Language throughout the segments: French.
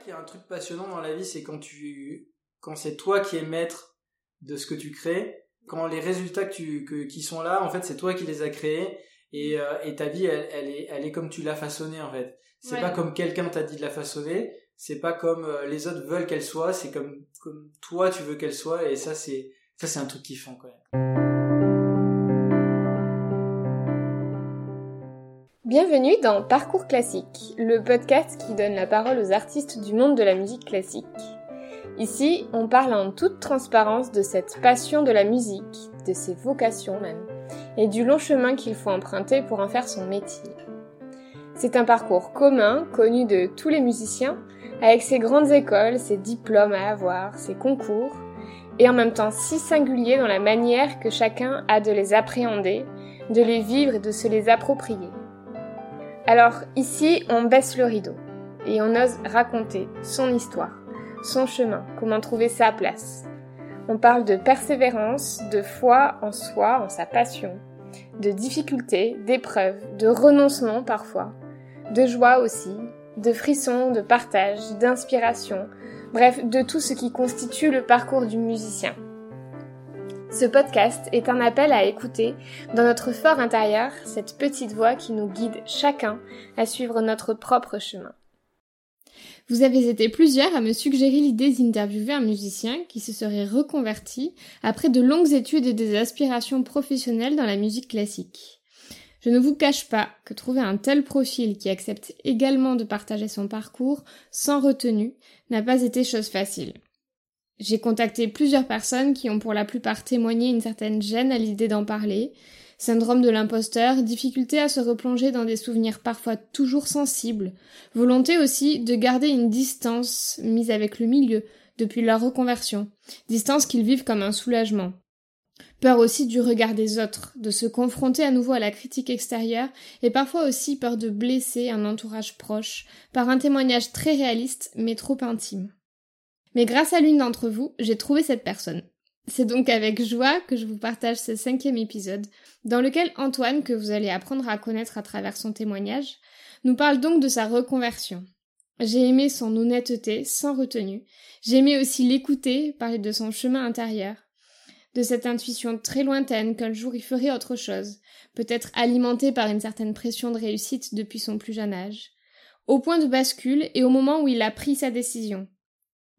qu'il y a un truc passionnant dans la vie, c'est quand tu, quand c'est toi qui es maître de ce que tu crées, quand les résultats que tu, que, qui sont là, en fait, c'est toi qui les as créés, et, euh, et ta vie, elle, elle, est, elle est comme tu l'as façonnée, en fait. C'est Ouais. pas comme quelqu'un t'a dit de la façonner, c'est pas comme euh, les autres veulent qu'elle soit, c'est comme, comme toi tu veux qu'elle soit, et ça, c'est, ça, c'est un truc kiffant, quand même. Bienvenue dans Parcours classique, le podcast qui donne la parole aux artistes du monde de la musique classique. Ici, on parle en toute transparence de cette passion de la musique, de ses vocations même, et du long chemin qu'il faut emprunter pour en faire son métier. C'est un parcours commun, connu de tous les musiciens, avec ses grandes écoles, ses diplômes à avoir, ses concours, et en même temps si singulier dans la manière que chacun a de les appréhender, de les vivre et de se les approprier. Alors ici, on baisse le rideau et on ose raconter son histoire, son chemin, comment trouver sa place. On parle de persévérance, de foi en soi, en sa passion, de difficultés, d'épreuves, de renoncement parfois, de joie aussi, de frissons, de partage, d'inspiration, bref, de tout ce qui constitue le parcours du musicien. Ce podcast est un appel à écouter dans notre fort intérieur cette petite voix qui nous guide chacun à suivre notre propre chemin. Vous avez été plusieurs à me suggérer l'idée d'interviewer un musicien qui se serait reconverti après de longues études et des aspirations professionnelles dans la musique classique. Je ne vous cache pas que trouver un tel profil qui accepte également de partager son parcours sans retenue n'a pas été chose facile. J'ai contacté plusieurs personnes qui ont pour la plupart témoigné une certaine gêne à l'idée d'en parler, syndrome de l'imposteur, difficulté à se replonger dans des souvenirs parfois toujours sensibles, volonté aussi de garder une distance mise avec le milieu depuis leur reconversion, distance qu'ils vivent comme un soulagement. Peur aussi du regard des autres, de se confronter à nouveau à la critique extérieure, et parfois aussi peur de blesser un entourage proche par un témoignage très réaliste mais trop intime. Mais grâce à l'une d'entre vous, j'ai trouvé cette personne. C'est donc avec joie que je vous partage ce cinquième épisode, dans lequel Antoine, que vous allez apprendre à connaître à travers son témoignage, nous parle donc de sa reconversion. J'ai aimé son honnêteté, sans retenue. J'ai aimé aussi l'écouter, parler de son chemin intérieur, de cette intuition très lointaine qu'un jour il ferait autre chose, peut-être alimentée par une certaine pression de réussite depuis son plus jeune âge, au point de bascule et au moment où il a pris sa décision,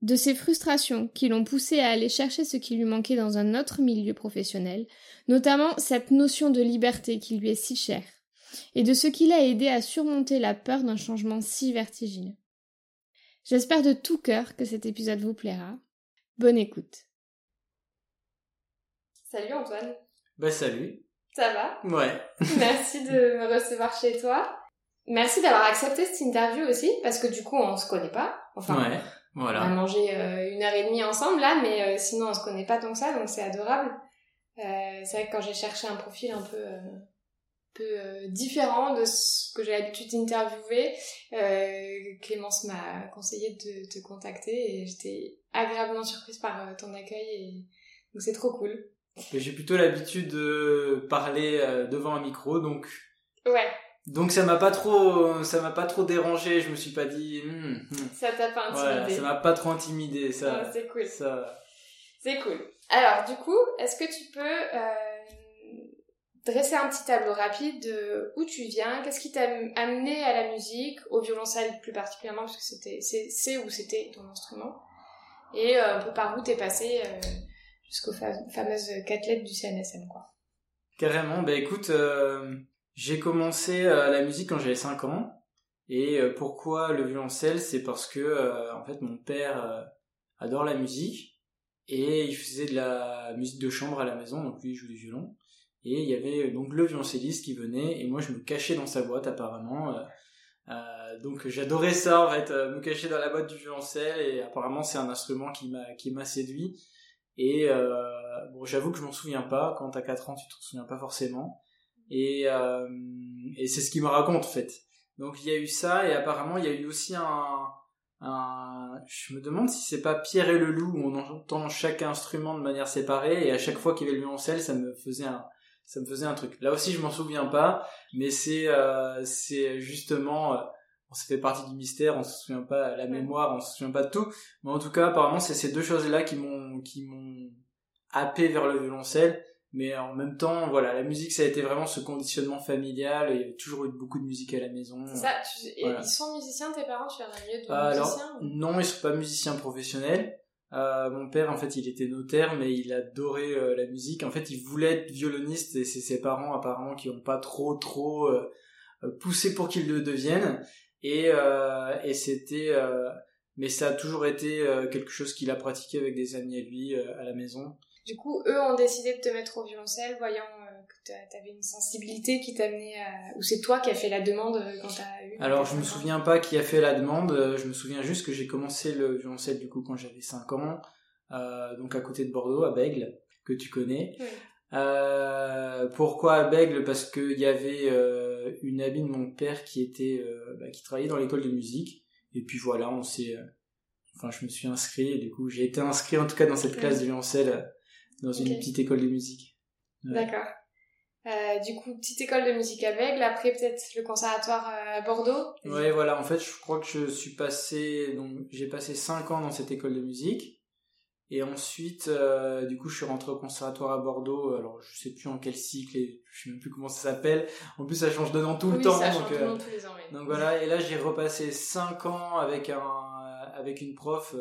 de ses frustrations qui l'ont poussé à aller chercher ce qui lui manquait dans un autre milieu professionnel, notamment cette notion de liberté qui lui est si chère, et de ce qui l'a aidé à surmonter la peur d'un changement si vertigineux. J'espère de tout cœur que cet épisode vous plaira. Bonne écoute. Salut Antoine. Bah, salut. Ça va? Ouais. Merci de me recevoir chez toi. Merci d'avoir accepté cette interview aussi, parce que du coup on se connaît pas. Enfin, ouais. On a mangé euh, une heure et demie ensemble là, mais euh, sinon on se connaît pas tant que ça, donc c'est adorable. Euh, c'est vrai que quand j'ai cherché un profil un peu, euh, peu euh, différent de ce que j'ai l'habitude d'interviewer, euh, Clémence m'a conseillé de te contacter et j'étais agréablement surprise par euh, ton accueil et donc c'est trop cool. J'ai plutôt l'habitude de parler devant un micro, donc Ouais, donc ça m'a pas trop ça m'a pas trop dérangé. Je me suis pas dit hmm, hmm. ça t'a pas voilà, intimidé. ça m'a pas trop intimidé ça. c'est cool. Ça. C'est cool. Alors, du coup, est-ce que tu peux euh, dresser un petit tableau rapide de où tu viens, qu'est-ce qui t'a amené à la musique, au violoncelle plus particulièrement, parce que c'était, c'est, où c'était ton instrument, et euh, un peu par où t'es passé euh, jusqu'aux fa- fameuses quatre lettres du CNSM, quoi. Carrément. Bah écoute, j'ai commencé euh, la musique quand j'avais 5 ans. Et euh, pourquoi le violoncelle? C'est parce que euh, mon père adore la musique et il faisait de la musique de chambre à la maison, donc lui il joue du violon. Et il y avait donc le violoncelliste qui venait et moi je me cachais dans sa boîte apparemment. donc j'adorais ça en fait, me cacher dans la boîte du violoncelle et apparemment c'est un instrument qui m'a séduit. Et j'avoue que je m'en souviens pas. Quand t'as 4 ans, tu t'en souviens pas forcément. Et, euh, et c'est ce qu'il me raconte en fait. Donc il y a eu ça et apparemment il y a eu aussi un, un je me demande si c'est pas Pierre et le loup où on entend chaque instrument de manière séparée et à chaque fois qu'il y avait le violoncelle ça me faisait un ça me faisait un truc. Là aussi je m'en souviens pas mais c'est euh, c'est justement euh, on ça fait partie du mystère, on se souvient pas la mémoire, on se souvient pas de tout. Mais en tout cas, apparemment, c'est ces deux choses-là qui m'ont qui m'ont happé vers le violoncelle. Mais en même temps, voilà, la musique, ça a été vraiment ce conditionnement familial. Il y avait toujours eu beaucoup de musique à la maison. Ça. Ils sont musiciens, tes parents Tu as un milieu de euh, musiciens Non, ils sont pas musiciens professionnels. Euh, mon père, en fait, il était notaire, mais il adorait euh, la musique. En fait, il voulait être violoniste, et c'est ses parents, apparemment, qui n'ont pas trop, trop euh, poussé pour qu'il le devienne. Et, et c'était... mais ça a toujours été quelque chose qu'il a pratiqué avec des amis à lui à la maison. Du coup, eux ont décidé de te mettre au violoncelle, voyant euh, que tu avais une sensibilité qui t'amenait à... Ou c'est toi qui as fait la demande euh, quand t'as eu... Alors, je me souviens pas qui a fait la demande, euh, je me souviens juste que j'ai commencé le violoncelle du coup quand j'avais 5 ans, donc à côté de Bordeaux, à Bègle, que tu connais. pourquoi à Bègle? Parce qu'il y avait une amie de mon père qui était bah, qui travaillait dans l'école de musique. Et puis voilà, on s'est... Enfin, je me suis inscrit, et du coup, j'ai été inscrit en tout cas dans cette classe de violoncelle dans une petite école de musique. D'accord. Euh, du coup, petite école de musique à Bègle, après peut-être le conservatoire euh, à Bordeaux. Ouais, voilà. En fait, je crois que je suis passé, donc j'ai passé 5 ans dans cette école de musique. Et ensuite, euh, du coup, je suis rentré au conservatoire à Bordeaux. Alors, je sais plus en quel cycle et je sais même plus comment ça s'appelle. En plus, ça change de nom tout le temps. Ça change de nom tous les ans, Donc voilà. Et là, j'ai repassé 5 ans avec un, avec une prof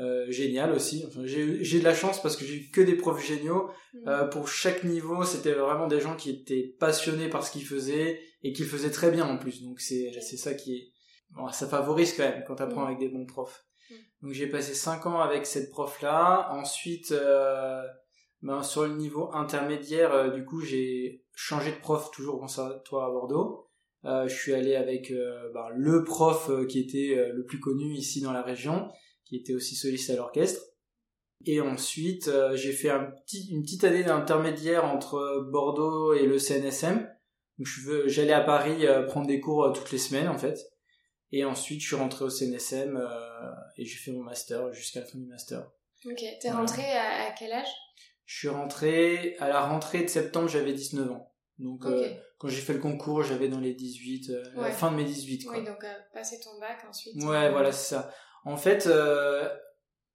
euh, génial aussi. Enfin, j'ai de la chance parce que j'ai eu que des profs géniaux. Mm. Euh, pour chaque niveau, c'était vraiment des gens qui étaient passionnés par ce qu'ils faisaient et qui le faisaient très bien en plus. Donc c'est ça qui est bon, ça favorise quand même quand tu apprends mm. avec des bons profs. Mm. Donc j'ai passé 5 ans avec cette prof là. Ensuite euh, ben, sur le niveau intermédiaire, du coup j'ai changé de prof toujours au conservatoire à Bordeaux. Je suis allé avec ben, le prof qui était le plus connu ici dans la région qui était aussi soliste à l'orchestre. Et ensuite, euh, j'ai fait un petit, une petite année d'intermédiaire entre Bordeaux et le CNSM. Donc j'allais à Paris euh, prendre des cours euh, toutes les semaines en fait. Et ensuite, je suis rentré au CNSM et j'ai fait mon master jusqu'à la fin du master. Ok, t'es rentré à, quel âge? Je suis rentré à la rentrée de septembre, j'avais 19 ans. Donc quand j'ai fait le concours, j'avais dans les 18, la fin de mes 18 quoi. Oui, donc passer ton bac ensuite. Ouais, voilà, c'est ça. En fait, euh,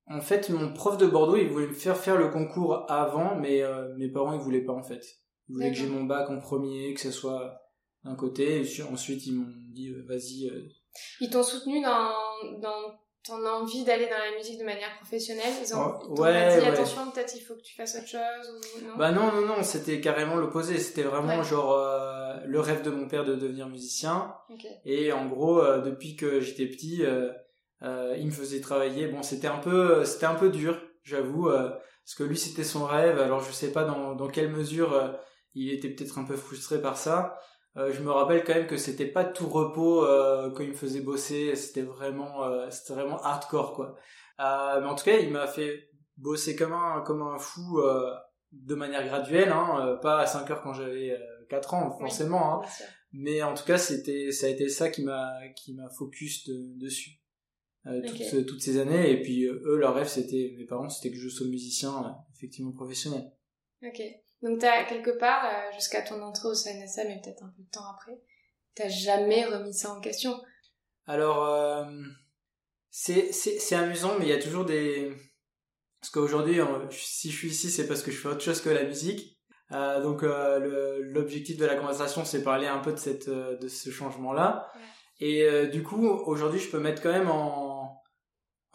en fait, mon prof de Bordeaux, il voulait me faire faire le concours avant, mais euh, mes parents, ils voulaient pas en fait. Ils voulaient que j'ai mon bac en premier, que ce soit d'un côté, et ensuite ils m'ont dit euh, vas-y. Ils t'ont soutenu dans, dans ton envie d'aller dans la musique de manière professionnelle? Ils ont oh, ouais, dit attention, peut-être il faut que tu fasses autre chose ou non? Bah non, non, non, c'était carrément l'opposé. C'était vraiment genre le rêve de mon père de devenir musicien. Et en gros, depuis que j'étais petit, euh, il me faisait travailler. Bon, c'était un peu, c'était un peu dur, j'avoue, euh, parce que lui c'était son rêve. Alors je sais pas dans, dans quelle mesure euh, il était peut-être un peu frustré par ça. je me rappelle quand même que c'était pas tout repos quand il me faisait bosser. C'était vraiment, c'était vraiment hardcore quoi. mais en tout cas, il m'a fait bosser comme un comme un fou de manière graduelle, hein, pas à 5 heures quand j'avais 4 ans forcément. hein. Mais en tout cas, c'était ça a été ça qui m'a qui m'a focus dessus. Euh, toutes, toutes, ces années. Et puis euh, eux, leur rêve, c'était, mes parents, c'était que je sois musicien euh, effectivement professionnel. Ok. Donc t'as quelque part, jusqu'à ton entrée au CNSA, mais peut-être un peu de temps après, t'as jamais remis ça en question? Alors, c'est amusant, mais il y a toujours des... Parce qu'aujourd'hui, si je suis ici, c'est parce que je fais autre chose que la musique. donc l'objectif de la conversation, c'est parler un peu de, cette, de ce changement-là. Et du coup, aujourd'hui, je peux mettre quand même en,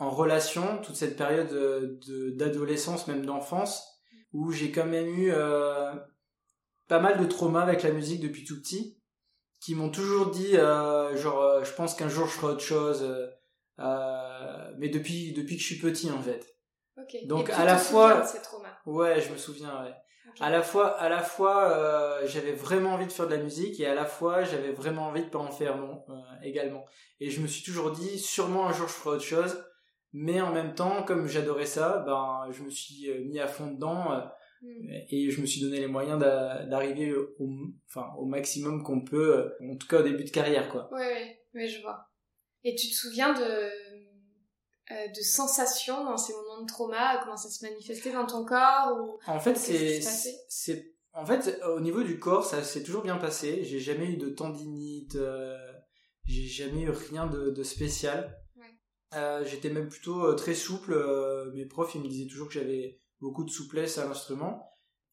en relation toute cette période de, d'adolescence, même d'enfance, où j'ai quand même eu euh, pas mal de traumas avec la musique depuis tout petit, qui m'ont toujours dit, euh, genre, euh, je pense qu'un jour je ferai autre chose, mais depuis depuis que je suis petit en fait. Donc à la fois, ouais, je me souviens. Ouais. À la fois, à la fois, j'avais vraiment envie de faire de la musique et à la fois, j'avais vraiment envie de pas en faire non également. Et je me suis toujours dit, sûrement un jour je ferai autre chose mais en même temps comme j'adorais ça ben je me suis euh, mis à fond dedans euh, hmm. et je me suis donné les moyens d'arriver au enfin au maximum qu'on peut euh, en tout cas au début de carrière quoi ouais ouais, je vois et tu te souviens de de sensations dans ces moments de trauma comment ça se manifestait dans ton corps ou en fait c'est c'est en fait au niveau du corps ça s'est toujours bien passé j'ai jamais eu de tendinite j'ai jamais eu rien de, de spécial. Euh, j'étais même plutôt euh, très souple. euh, mes profs, ils me disaient toujours que j'avais beaucoup de souplesse à l'instrument.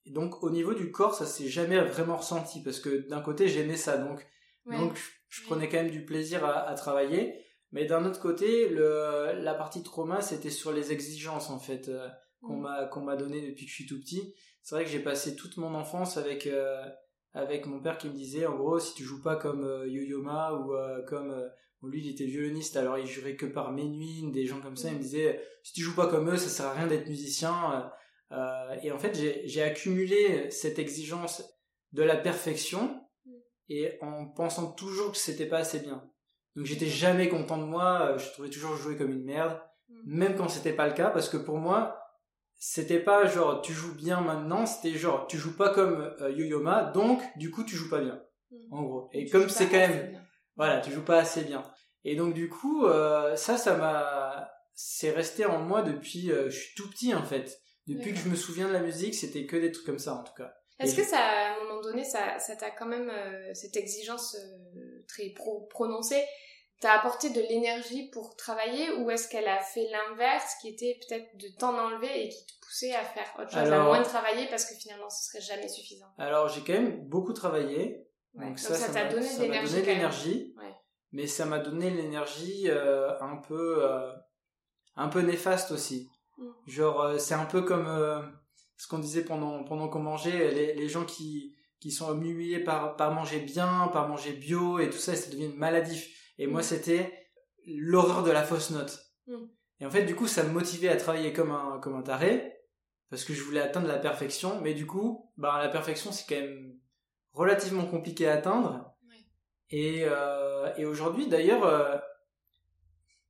Et donc, au niveau du corps, ça s'est jamais vraiment ressenti parce que d'un côté, j'aimais ça. Donc, Ouais. donc je, prenais quand même du plaisir à, à travailler. Mais d'un autre côté, le, la partie trauma, c'était sur les exigences en fait euh, qu'on Mm. m'a qu'on m'a donné depuis que je suis tout petit. C'est vrai que j'ai passé toute mon enfance avec euh, avec mon père qui me disait en gros si tu joues pas comme euh, Yo-Yo Ma ou comme lui il était violoniste alors il jurait que par Menuhin des gens comme ça il me disait si tu joues pas comme eux ça sert à rien d'être musicien euh, et en fait j'ai accumulé cette exigence de la perfection Mm. et en pensant toujours que c'était pas assez bien donc j'étais jamais content de moi euh, je trouvais toujours jouer comme une merde Mm. même quand c'était pas le cas parce que pour moi c'était pas genre tu joues bien maintenant c'était genre tu joues pas comme euh, Yo-Yo Ma donc du coup tu joues pas bien Mm. en gros et Tu comme c'est quand même bien. Voilà tu joues pas assez bien. Et donc du coup euh, ça ça m'a c'est resté en moi depuis euh, je suis tout petit en fait. Depuis que je me souviens de la musique c'était que des trucs comme ça en tout cas. Est-ce que ça, à un moment donné, ça, ça t'a quand même euh, cette exigence euh, très pro- prononcée, t'a apporté de l'énergie pour travailler, ou est-ce qu'elle a fait l'inverse, qui était peut-être de t'en enlever et qui te poussait à faire autre chose, à moins de travailler parce que finalement ce serait jamais suffisant? alors j'ai quand même beaucoup travaillé Ouais. donc Donc ça ça t'a m'a donné ça de l'énergie. donné de quand même. l'énergie Ouais. mais ça m'a donné l'énergie euh, un peu euh, un peu néfaste aussi Mm. genre euh, c'est un peu comme euh, ce qu'on disait pendant pendant qu'on mangeait les, les gens qui qui sont humiliés par par manger bien par manger bio et tout ça ça devient maladif et moi Mm. c'était l'horreur de la fausse note Mm. et en fait du coup ça me motivait à travailler comme un comme un taré parce que je voulais atteindre la perfection mais du coup bah la perfection c'est quand même relativement compliqué à atteindre et, euh, et aujourd'hui, d'ailleurs, euh,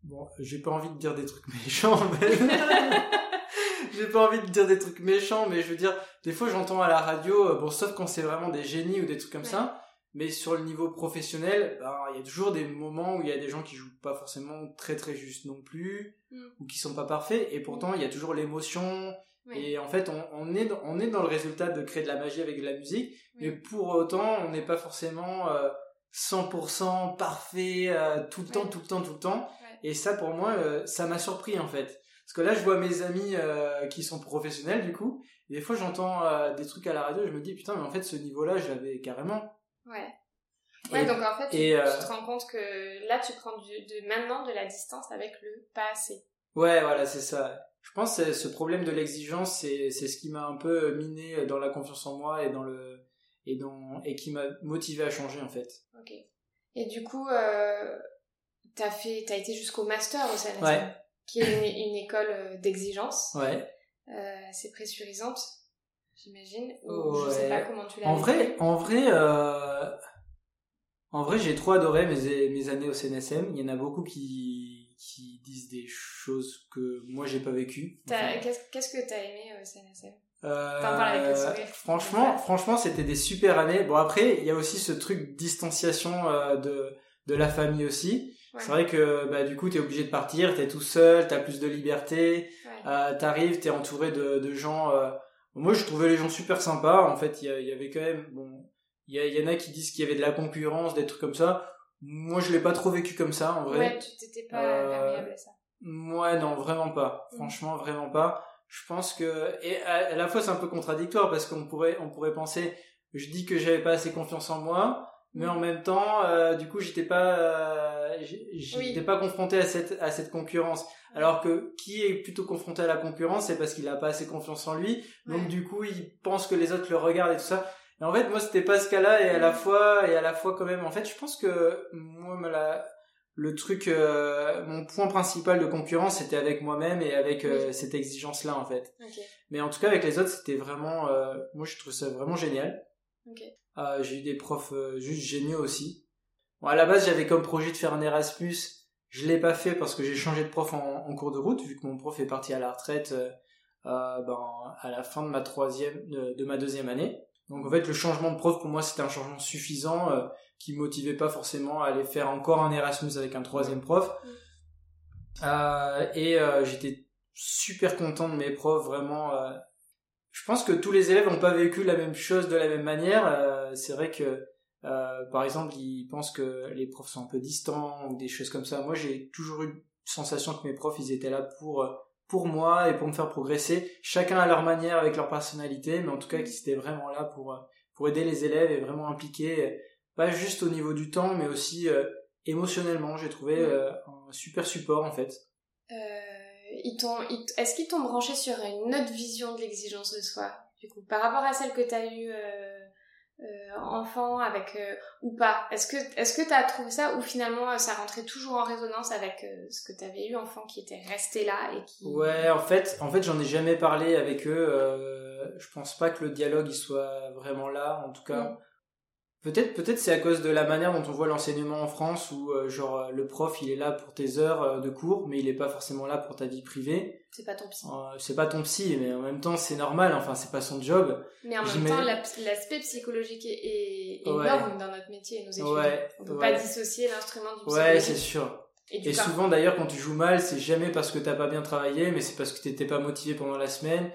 bon, j'ai pas envie de dire des trucs méchants, mais j'ai pas envie de dire des trucs méchants, mais je veux dire, des fois j'entends à la radio, euh, bon, sauf quand c'est vraiment des génies ou des trucs comme Ouais. ça, mais sur le niveau professionnel, ben, il y a toujours des moments où il y a des gens qui jouent pas forcément très très juste non plus, Mm. ou qui sont pas parfaits, et pourtant il y a toujours l'émotion, Et en fait, on, on est dans, on est dans le résultat de créer de la magie avec de la musique, Oui. mais pour autant, on n'est pas forcément euh, 100% parfait euh, tout le temps, tout le temps, tout le temps. Ouais. Et ça, pour moi, euh, ça m'a surpris en fait. Parce que là, je vois mes amis euh, qui sont professionnels, du coup, et des fois, j'entends des trucs à la radio, je me dis, putain, mais en fait, ce niveau-là, je l'avais carrément. Ouais. Ouais, Et- donc en fait, tu, et, tu te rends compte que là, tu prends du, de maintenant de la distance avec le pas assez. Ouais, voilà, c'est ça. Je pense que ce problème de l'exigence, c'est c'est ce qui m'a un peu miné dans la confiance en moi et dans le et dans et qui m'a motivé à changer en fait. Ok. Et du coup, euh, t'as fait, t'as été jusqu'au master au CNSM, Ouais. qui est une, une école euh, d'exigence, Ouais. euh, assez pressurisante, j'imagine. Ouais. je sais pas comment tu l'as En vrai, en vrai, euh, en vrai, j'ai trop adoré mes, mes années au CNSM. Il y en a beaucoup qui, qui disent des choses que moi j'ai pas vécues. Enfin, Qu'est-ce que t'as aimé au CNSM euh, avec. Franchement, franchement, c'était des super années. Bon après, il y a aussi ce truc distanciation euh, de de la famille aussi. Ouais. C'est vrai que bah du coup t'es obligé de partir, t'es tout seul, t'as plus de liberté. Ouais. Euh, t'arrives, t'es entouré de, de gens. euh, Moi, je trouvais les gens super sympas. En fait, il y, avait quand même, bon, il y, a- il y en a qui disent qu'il y avait de la concurrence, des trucs comme ça. Moi, je l'ai pas trop vécu comme ça, en vrai. Ouais, tu t'étais pas Euh, perméable à ça. Ouais, non, vraiment pas. Mm. Franchement, vraiment pas. Je pense que et à, à la fois c'est un peu contradictoire parce qu'on pourrait on pourrait penser je dis que j'avais pas assez confiance en moi, mais Mm. en même temps euh, du coup j'étais pas euh, j'étais Oui. pas confronté à cette à cette concurrence. Alors que qui est plutôt confronté à la concurrence, c'est parce qu'il a pas assez confiance en lui. Donc du coup, il pense que les autres le regardent et tout ça. Et en fait, moi, c'était pas ce cas-là et à la Mm. fois et à la fois quand même. En fait, je pense que moi, la- le truc, euh, mon point principal de concurrence, c'était avec moi-même et avec euh, Oui. cette exigence-là, en fait. Mais en tout cas, avec les autres, c'était vraiment, euh, moi, je trouve ça vraiment génial. Euh, j'ai eu des profs euh, juste géniaux aussi. Bon, à la base, j'avais comme projet de faire un Erasmus. Je l'ai pas fait parce que j'ai changé de prof en, en cours de route, vu que mon prof est parti à la retraite ben, à la fin de ma troisième, de, de ma deuxième année. Donc en fait, le changement de prof pour moi, c'était un changement suffisant euh, qui me motivait pas forcément à aller faire encore un Erasmus avec un troisième prof. Euh, et euh, j'étais super content de mes profs, vraiment. euh, je pense que tous les élèves n'ont pas vécu la même chose de la même manière. Euh, c'est vrai que Euh, par exemple, ils pensent que les profs sont un peu distants ou des choses comme ça. Moi, j'ai toujours eu sensation que mes profs, ils étaient là pour euh, pour moi et pour me faire progresser, chacun à leur manière avec leur personnalité, mais en tout cas qu'ils étaient vraiment là pour euh, pour aider les élèves et vraiment impliqués, pas juste au niveau du temps, mais aussi émotionnellement. J'ai trouvé un super support en fait. est-ce qu'ils t'ont branché sur une autre vision de l'exigence de soi, du coup, par rapport à celle que tu as eue euh, enfant avec euh, ou pas Est-ce que est-ce que t'as trouvé ça ou finalement euh, ça rentrait toujours en résonance avec ce que t'avais eu enfant qui était resté là et qui Ouais, en fait, en fait, j'en ai jamais parlé avec eux. je pense pas que le dialogue il soit vraiment là. En tout cas, mm. Peut-être, peut-être c'est à cause de la manière dont on voit l'enseignement en France où euh, genre euh, le prof il est là pour tes heures euh, de cours mais il est pas forcément là pour ta vie privée. C'est pas ton psy. c'est pas ton psy mais en même temps c'est normal enfin c'est pas son job. Mais en même temps l'aspect psychologique est, énorme dans notre métier et nos études. Ouais, on peut pas dissocier l'instrument du psychologique. Ouais c'est sûr. Et, souvent d'ailleurs quand tu joues mal c'est jamais parce que t'as pas bien travaillé mais c'est parce que t'étais pas motivé pendant la semaine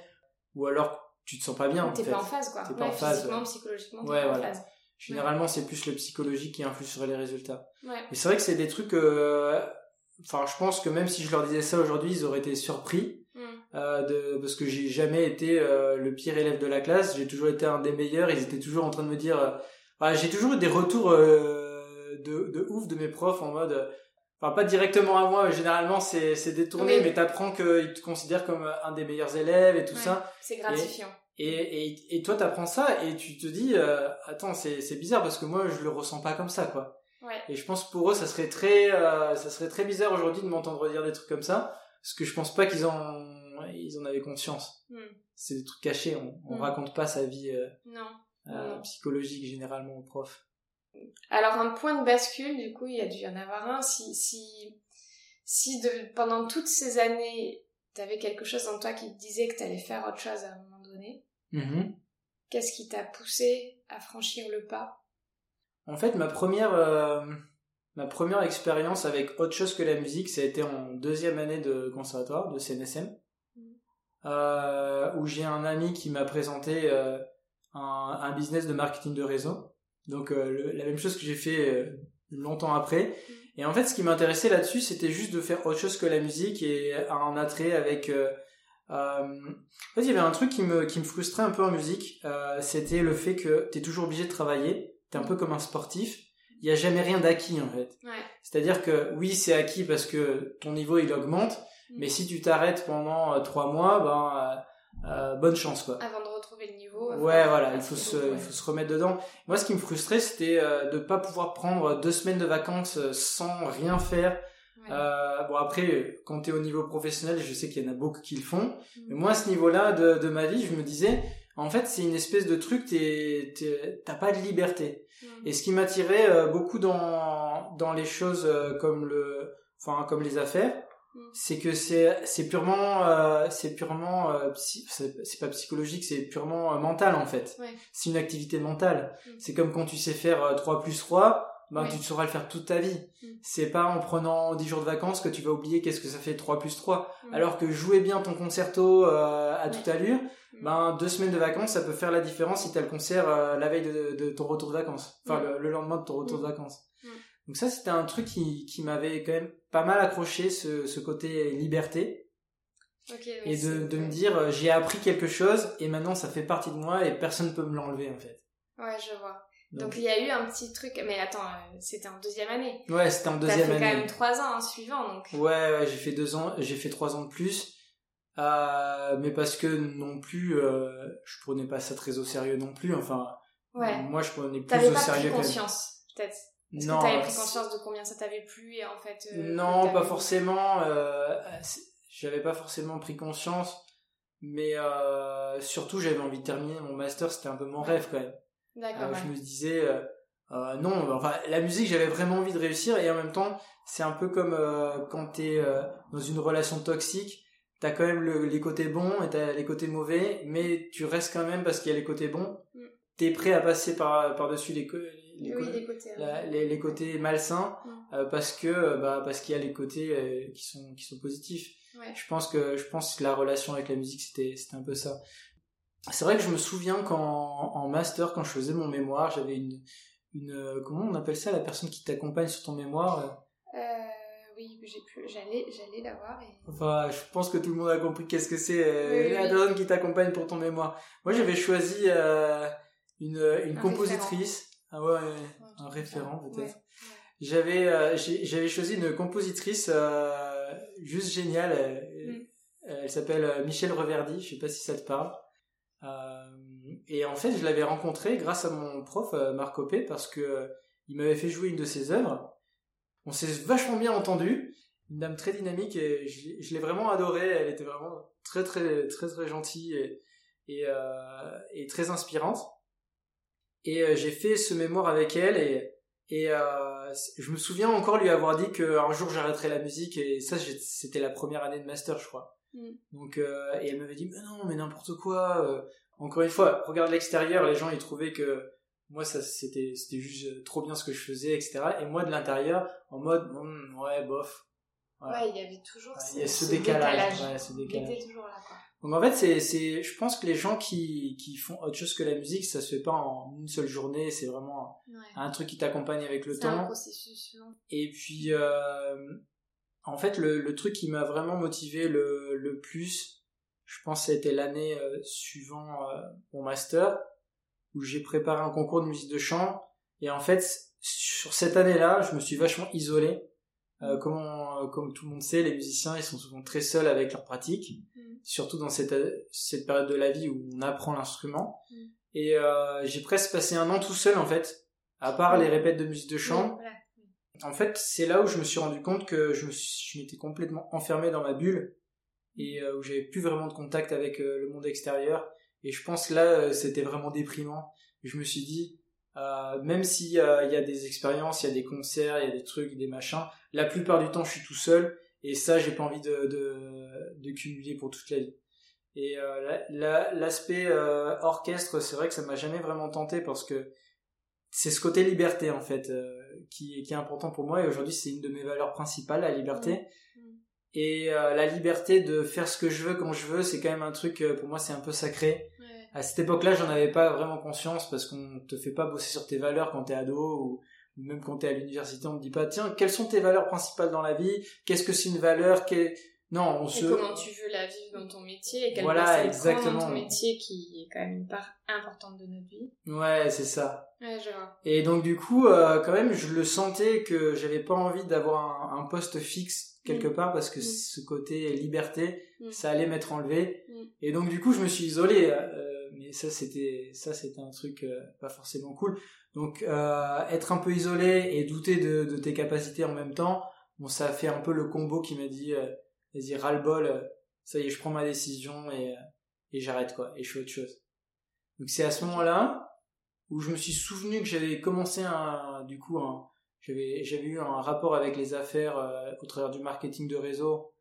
ou alors tu te sens pas bien. T'es pas en phase quoi. Pas en phase. Physiquement, psychologiquement, t'es pas en phase. Généralement, c'est plus le psychologique qui influe sur les résultats. Ouais. Mais c'est vrai que c'est des trucs. Euh, enfin, je pense que même si je leur disais ça aujourd'hui, ils auraient été surpris. Mm. Euh, de, parce que j'ai jamais été euh, le pire élève de la classe. J'ai toujours été un des meilleurs. Ils étaient toujours en train de me dire. j'ai toujours eu des retours de, de ouf de mes profs en mode. Enfin, pas directement à moi, mais généralement c'est, c'est détourné, mais t'apprends qu'ils te considèrent comme un des meilleurs élèves et tout ça. C'est gratifiant. Et, et, et toi, t'apprends ça et tu te dis, euh, attends, c'est, bizarre parce que moi, je le ressens pas comme ça, quoi. Ouais. Et je pense pour eux, ça serait très, euh, ça serait très bizarre aujourd'hui de m'entendre dire des trucs comme ça, parce que je pense pas qu'ils en, ils en avaient conscience. Hmm. C'est des trucs cachés. On, on hmm. raconte pas sa vie euh, non. psychologique généralement aux profs. Alors un point de bascule, du coup, il y a dû y en avoir un. Si, si, si de, pendant toutes ces années, t'avais quelque chose en toi qui te disait que t'allais faire autre chose à un mm-hmm. qu'est-ce qui t'a poussé à franchir le pas? En fait, ma première, euh, ma première expérience avec autre chose que la musique, ça a été en deuxième année de conservatoire, de CNSM, mm. euh, où j'ai un ami qui m'a présenté euh, un, un, business de marketing de réseau. Donc la même chose que j'ai fait longtemps après. Mm. Et en fait, ce qui m'intéressait là-dessus, c'était juste de faire autre chose que la musique et un attrait avec. Euh, euh, en fait, il y avait un truc qui me qui me frustrait un peu en musique, euh, c'était le fait que t'es toujours obligé de travailler. T'es un peu comme un sportif. Il y a jamais rien d'acquis en fait. Ouais. C'est-à-dire que oui, c'est acquis parce que ton niveau il augmente, mm. mais si tu t'arrêtes pendant trois mois, ben euh, bonne chance quoi. Avant de retrouver le niveau. Ouais voilà, il faut se, il faut se remettre dedans. Moi ce qui me frustrait c'était euh, de pas pouvoir prendre deux semaines de vacances euh, sans rien faire. Euh, bon après quand t'es au niveau professionnel, je sais qu'il y en a beaucoup qui le font. Mm. Mais moi à ce niveau-là de, de ma vie, je me disais en fait c'est une espèce de truc t'as pas de liberté. Mm. Et ce qui m'attirait euh, beaucoup dans dans les choses comme le enfin comme les affaires Mm. c'est que c'est c'est purement euh, c'est purement euh, c'est pas psychologique c'est purement euh, mental en fait c'est une activité mentale c'est comme quand tu sais faire 3 plus 3 ben tu sauras le faire toute ta vie. Mm. c'est pas en prenant 10 jours de vacances que tu vas oublier qu'est-ce que ça fait 3 plus 3 alors que jouer bien ton concerto à toute allure ben deux semaines de vacances ça peut faire la différence si tu as le concert la veille de, de, ton retour de vacances. Enfin le, le, lendemain de ton retour de vacances. Donc ça, c'était un truc qui, qui m'avait quand même pas mal accroché, ce, ce côté liberté. et de, de me dire, euh, j'ai appris quelque chose et maintenant ça fait partie de moi et personne ne peut me l'enlever en fait. Ouais, je vois. Donc, il y a eu un petit truc, mais attends, euh, c'était en deuxième année. Ouais, c'était en deuxième année. T'as fait quand même trois ans en suivant, donc. Ouais, ouais, j'ai fait deux ans, j'ai fait trois ans de plus, euh, mais parce que non plus, euh, je prenais pas ça très au sérieux non plus. Enfin, ouais. moi je prenais plus au sérieux. T'avais pas conscience, peut-être? Est-ce que t'avais pris conscience de combien ça t'avait plu et en fait euh, Non, pas forcément. J'avais pas forcément pris conscience, mais surtout j'avais envie de terminer mon master. C'était un peu mon rêve quand même. D'accord. Euh, je me disais euh, non, enfin la musique j'avais vraiment envie de réussir et en même temps c'est un peu comme quand t'es dans une relation toxique. T'as quand même les côtés bons et t'as les côtés mauvais, mais tu restes quand même parce qu'il y a les côtés bons. Mm. T'es prêt à passer par par dessus les, les, côtés, les, côtés malsains mm. euh, parce que euh, bah, parce qu'il y a les côtés euh, qui sont qui sont positifs je pense que je pense que la relation avec la musique c'était c'était un peu ça c'est vrai que je me souviens qu'en en master quand je faisais mon mémoire j'avais une une comment on appelle ça la personne qui t'accompagne sur ton mémoire oui, j'ai pu, j'allais, j'allais l'avoir. Et... Enfin, je pense que tout le monde a compris qu'est-ce que c'est la personne qui t'accompagne pour ton mémoire. Moi, j'avais choisi une, une compositrice. Ah ouais, un référent peut-être. J'avais euh, j'avais choisi une compositrice euh, juste géniale. Elle, mm. elle s'appelle euh, Michel Reverdy. Je sais pas si ça te parle. Et en fait, je l'avais rencontrée grâce à mon prof Marc Copé parce que il m'avait fait jouer une de ses œuvres. On s'est vachement bien entendu. Une dame très dynamique et je, l'ai vraiment adorée. Elle était vraiment très très très très gentille et très inspirante. Et j'ai fait ce mémoire avec elle et euh, je me souviens encore lui avoir dit qu'un jour j'arrêterais la musique et ça c'était la première année de master je crois. Mm. Donc euh, et elle m'avait dit mais non mais n'importe quoi. Euh. Encore une fois regarde l'extérieur les gens ils trouvaient que moi ça c'était c'était juste trop bien ce que je faisais etc. Et moi de l'intérieur en mode ouais bof. Ouais. il y avait toujours ce, décalage. Ouais, ce décalage. Il était toujours là quoi. Donc en fait, c'est, c'est, je pense que les gens qui, qui font autre chose que la musique, ça se fait pas en une seule journée. C'est vraiment un truc qui t'accompagne avec le temps. C'est un processus Et puis, euh, en fait, le, le truc qui m'a vraiment motivé le, le plus, je pense, c'était l'année euh, suivant euh, mon master, où j'ai préparé un concours de musique de chant. Et en fait, sur cette année-là, je me suis vachement isolé. Euh, comme, comme tout le monde sait, les musiciens, ils sont souvent très seuls avec leur pratique surtout dans cette, cette période de la vie où on apprend l'instrument. Mm. Et euh, j'ai presque passé un an tout seul en fait, à part les répètes de musique de chant. En fait, c'est là où je me suis rendu compte que je, m'étais complètement enfermé dans ma bulle et euh, où j'avais plus vraiment de contact avec euh, le monde extérieur. Et je pense que là, c'était vraiment déprimant. Je me suis dit, même s'il y a des expériences, il y a des concerts, il y a des trucs, des machins, la plupart du temps, je suis tout seul et ça, j'ai pas envie de, cumuler pour toute la vie. Et euh, l'aspect euh, orchestre, c'est vrai que ça m'a jamais vraiment tenté parce que c'est ce côté liberté en fait euh, qui, qui est important pour moi et aujourd'hui c'est une de mes valeurs principales, la liberté. Mmh. Mmh. Et euh, la liberté de faire ce que je veux quand je veux, c'est quand même un truc pour moi c'est un peu sacré. À cette époque-là, j'en avais pas vraiment conscience parce qu'on te fait pas bosser sur tes valeurs quand t'es ado ou même quand tu es à l'université, on ne dit pas, tiens, quelles sont tes valeurs principales dans la vie? Qu'est-ce que c'est une valeur? Non, on se... Et comment tu veux la vivre dans ton métier et quelle voilà, place exactement. dans ton métier qui est quand même une part importante de notre vie. Ouais, c'est ça. Ouais, je vois. Et donc du coup, euh, quand même, je le sentais que j'avais pas envie d'avoir un, poste fixe quelque mm. part parce que mm. ce côté liberté, mm. ça allait m'être enlevé. Et donc du coup, je me suis isolé. Euh, mais ça, c'était ça, c'était un truc euh, pas forcément cool. Donc être un peu isolé et douter de, de, tes capacités en même temps, bon ça a fait un peu le combo qui m'a dit vas-y ras-le-bol, euh, ça y est je prends ma décision et, et j'arrête quoi et je fais autre chose. Donc c'est à ce moment-là où je me suis souvenu que j'avais commencé un du coup j'avais eu un rapport avec les affaires au travers du marketing de réseau.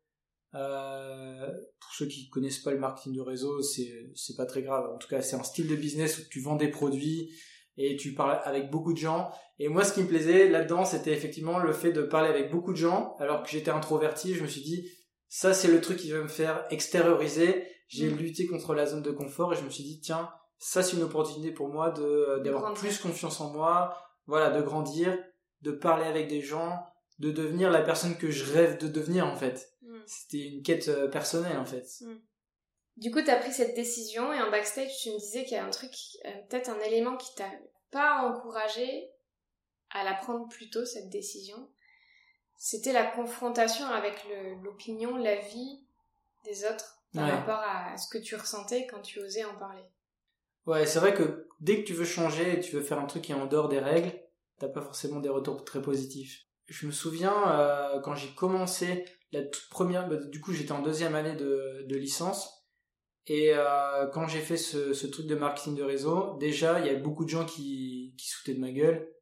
pour ceux qui connaissent pas le marketing de réseau, c'est c'est pas très grave. En tout cas, c'est un style de business où tu vends des produits et tu parles avec beaucoup de gens. Et moi, ce qui me plaisait là-dedans, c'était effectivement le fait de parler avec beaucoup de gens, alors que j'étais introverti. Je me suis dit, ça, c'est le truc qui va me faire extérioriser. J'ai mm. lutté contre la zone de confort et je me suis dit, tiens, ça, c'est une opportunité pour moi de d'avoir plus confiance en moi, voilà, de grandir, de parler avec des gens, de devenir la personne que je rêve de devenir en fait. Mm. C'était une quête euh, personnelle en fait. Mm. Du coup, tu as pris cette décision et en backstage, tu me disais qu'il y a un truc, euh, peut-être un élément qui t'a pas encouragé à la prendre plus tôt, cette décision? C'était la confrontation avec l'opinion, la vie des autres par rapport à ce que tu ressentais quand tu osais en parler. Ouais, c'est vrai que dès que tu veux changer et tu veux faire un truc qui est en dehors des règles, t'as pas forcément des retours très positifs. Je me souviens euh, quand j'ai commencé la toute première, bah, du coup j'étais en deuxième année de, de licence, et euh, quand j'ai fait ce, ce, truc de marketing de réseau, déjà, il y a beaucoup de gens qui, qui sautaient de ma gueule.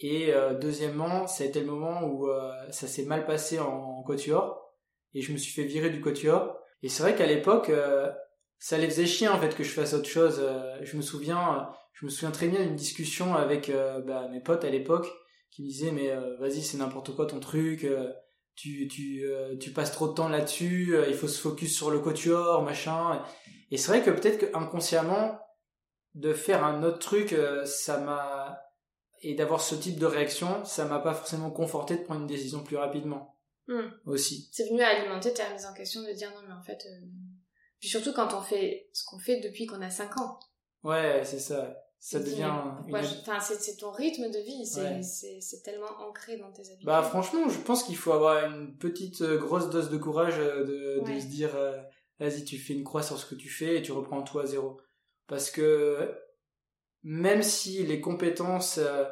Et euh, deuxièmement, ça a été le moment où euh, ça s'est mal passé en, en quatuor. Et je me suis fait virer du quatuor. Et c'est vrai qu'à l'époque, euh, ça les faisait chier en fait que je fasse autre chose. Euh, je me souviens, je me souviens très bien d'une discussion avec bah, mes potes à l'époque qui me disaient mais vas-y c'est n'importe quoi ton truc tu, tu, euh, tu passes trop de temps là-dessus, euh, il faut se focus sur le quatuor, machin. Et c'est vrai que peut-être que inconsciemment, de faire un autre truc, euh, ça m'a, et d'avoir ce type de réaction, ça m'a pas forcément conforté de prendre une décision plus rapidement. Hmm. Aussi. C'est venu alimenter ta mise en question de dire non mais en fait... euh, Puis surtout quand on fait ce qu'on fait depuis qu'on a 5 ans. Ouais, c'est ça. Ça devient une- Enfin, c'est ton rythme de vie, c'est Ouais. tellement ancré dans tes habitudes. Bah franchement, je pense qu'il faut avoir une petite euh, grosse dose de courage euh, de, se dire vas-y, tu fais une croix sur ce que tu fais et tu reprends tout à zéro. Parce que même si les compétences euh,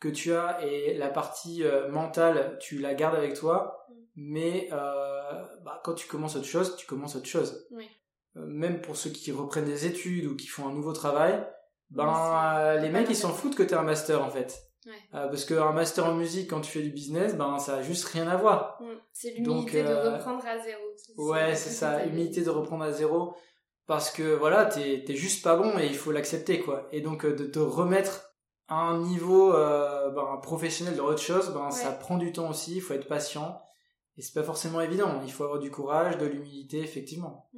que tu as et la partie euh, mentale, tu la gardes avec toi, Mm. mais euh, bah, quand tu commences autre chose, tu commences autre chose. Oui. Même pour ceux qui reprennent des études ou qui font un nouveau travail, ben les mecs ils s'en foutent que tu un master en fait. Ouais. Euh, parce qu'un master en musique quand tu fais du business, ben ça a juste rien à voir. Mm. C'est l'humilité euh, de reprendre à zéro. Ouais, c'est ça, humilité de reprendre à zéro. Parce que voilà, t'es juste pas bon et il faut l'accepter quoi. Et donc euh, de te remettre à un niveau euh, ben, professionnel dans autre chose, ben ça prend du temps aussi, il faut être patient. Et c'est pas forcément évident, il faut avoir du courage, de l'humilité, effectivement.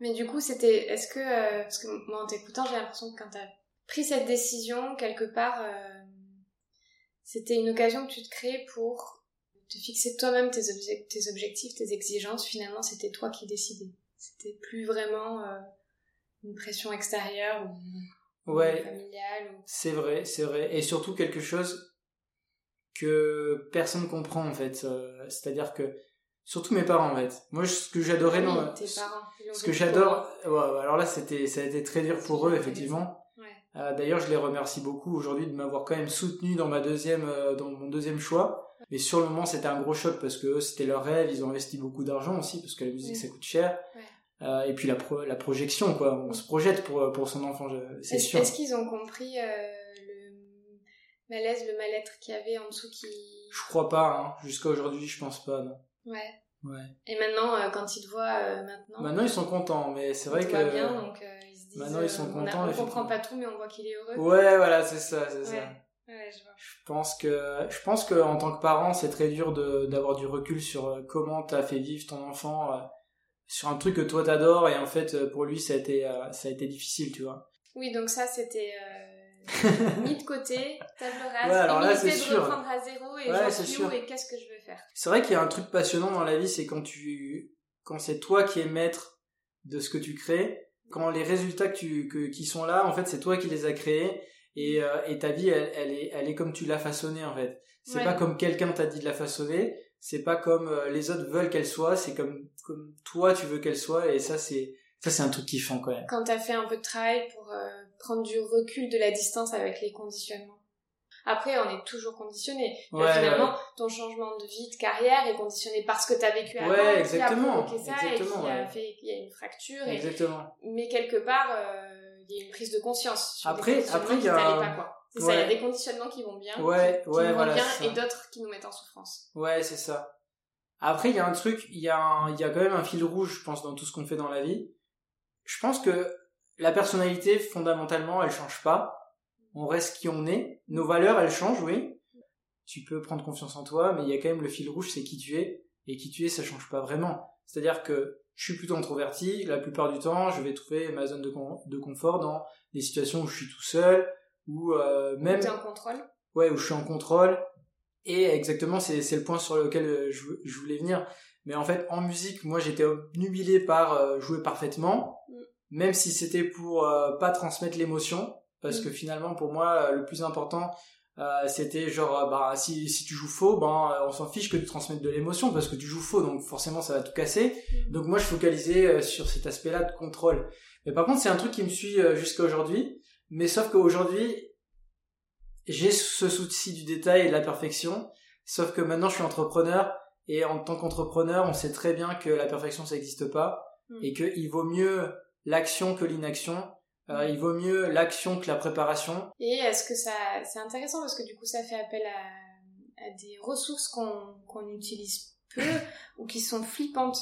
Mais du coup, c'était. Est-ce que. euh, parce que moi, en t'écoutant, j'ai l'impression que quand t'as pris cette décision, quelque part, euh, c'était une occasion que tu te créais pour te fixer toi-même tes, obje- tes objectifs, tes exigences. Finalement, c'était toi qui décidais. C'était plus vraiment euh, une pression extérieure ou, familiale. Ou... c'est vrai, c'est vrai. Et surtout quelque chose que personne comprend en fait. Euh, C'est-à-dire que, surtout mes parents en fait. Moi, je- ce que j'adorais Oui, dans... tes parents. ils l'ont Ce que j'adore, ouais, alors là, c'était, ça a été très dur pour eux, effectivement. Ouais. Euh, D'ailleurs, je les remercie beaucoup aujourd'hui de m'avoir quand même soutenu dans ma deuxième, dans mon deuxième choix. Mais sur le moment, c'était un gros choc parce que eux, c'était leur rêve. Ils ont investi beaucoup d'argent aussi parce que la musique, Oui. ça coûte cher. Ouais. Euh, et puis la, pro- la projection, quoi. On se projette pour pour son enfant, c'est Est-ce sûr. est-ce qu'ils ont compris euh, le malaise, le mal-être qu'il y avait en dessous qui. Je crois pas. Hein. Jusqu'à aujourd'hui, je pense pas. Non. Ouais. Ouais. Et maintenant, euh, quand ils te voient euh, maintenant, Maintenant, ils sont contents, mais c'est vrai que. bien, donc euh, ils se disent. Maintenant, ils sont euh, on a- contents, On, comprend pas tout, mais on voit qu'il est heureux. Ouais, voilà, c'est ça, c'est Ouais. ça. Ouais, je vois. Je pense que je pense que en tant que parent, c'est très dur d'avoir du recul sur euh, comment t'as fait vivre ton enfant euh, sur un truc que toi t'adores et en fait euh, pour lui ça a été euh, ça a été difficile, tu vois. Oui, donc ça, c'était euh, mis de côté, table rase, Ouais, alors là, c'est de sûr. reprendre à zéro et Ouais, où et qu'est-ce que je veux faire? C'est vrai qu'il y a un truc passionnant dans la vie, c'est quand tu quand c'est toi qui es maître de ce que tu crées, quand les résultats que tu que, qui sont là, en fait, c'est toi qui les as créés et, euh, et ta vie elle, elle est elle est comme tu l'as façonnée en fait. C'est Ouais. pas comme quelqu'un t'a dit de la façonner, c'est pas comme euh, les autres veulent qu'elle soit, c'est comme comme toi tu veux qu'elle soit et ça c'est ça c'est un truc kiffant quand même. Quand t'as fait un peu de travail pour euh, prendre du recul, de la distance avec les conditionnements. Après, on est toujours conditionné. Là, Ouais, finalement, ton changement de vie, de carrière est conditionné par ce que t'as vécu avant, Ouais, qui exactement, a provoqué ça et qui a fait qu'il y a une fracture. Et... Exactement. Mais quelque part, euh, y a une prise de conscience. Sur Après- après, il y a pas, quoi. C'est ça, il y a des conditionnements qui vont bien, Ouais, qui, ouais, vont voilà, bien, et d'autres qui nous mettent en souffrance. Ouais, c'est ça. Après, il y a un truc, il y a, un- il y a quand même un fil rouge, je pense, dans tout ce qu'on fait dans la vie. Je pense que la personnalité, fondamentalement, elle change pas. On reste qui on est. Nos valeurs, elles changent, oui. Tu peux prendre confiance en toi, mais il y a quand même le fil rouge, c'est qui tu es. Et qui tu es, ça change pas vraiment. C'est-à-dire que je suis plutôt introverti. La plupart du temps, je vais trouver ma zone de, con- de confort dans des situations où je suis tout seul, ou euh, même T'es en contrôle. ouais, où je suis en contrôle. Et exactement, c'est, c'est le point sur lequel euh, je, je voulais venir. Mais en fait, en musique, moi, j'étais obnubilé par euh, jouer parfaitement, Mm. même si c'était pour euh, pas transmettre l'émotion, parce Mm. que finalement, pour moi, euh, le plus important, euh, c'était genre, euh, bah, si, si tu joues faux, ben, euh, on s'en fiche que tu transmettes de l'émotion, parce que tu joues faux, donc forcément, ça va tout casser. Mm. Donc moi, je focalisais sur cet aspect-là de contrôle. Mais par contre, c'est un truc qui me suit jusqu'à aujourd'hui. Mais sauf qu'aujourd'hui, j'ai ce souci du détail et de la perfection. Sauf que maintenant, je suis entrepreneur. Et en tant qu'entrepreneur, on sait très bien que la perfection, ça n'existe pas. Mm. Et qu'il vaut mieux l'action que l'inaction. Euh, il vaut mieux l'action que la préparation. Et est-ce que ça, c'est intéressant parce que du coup, ça fait appel à, à des ressources qu'on utilise peu ou qui sont flippantes.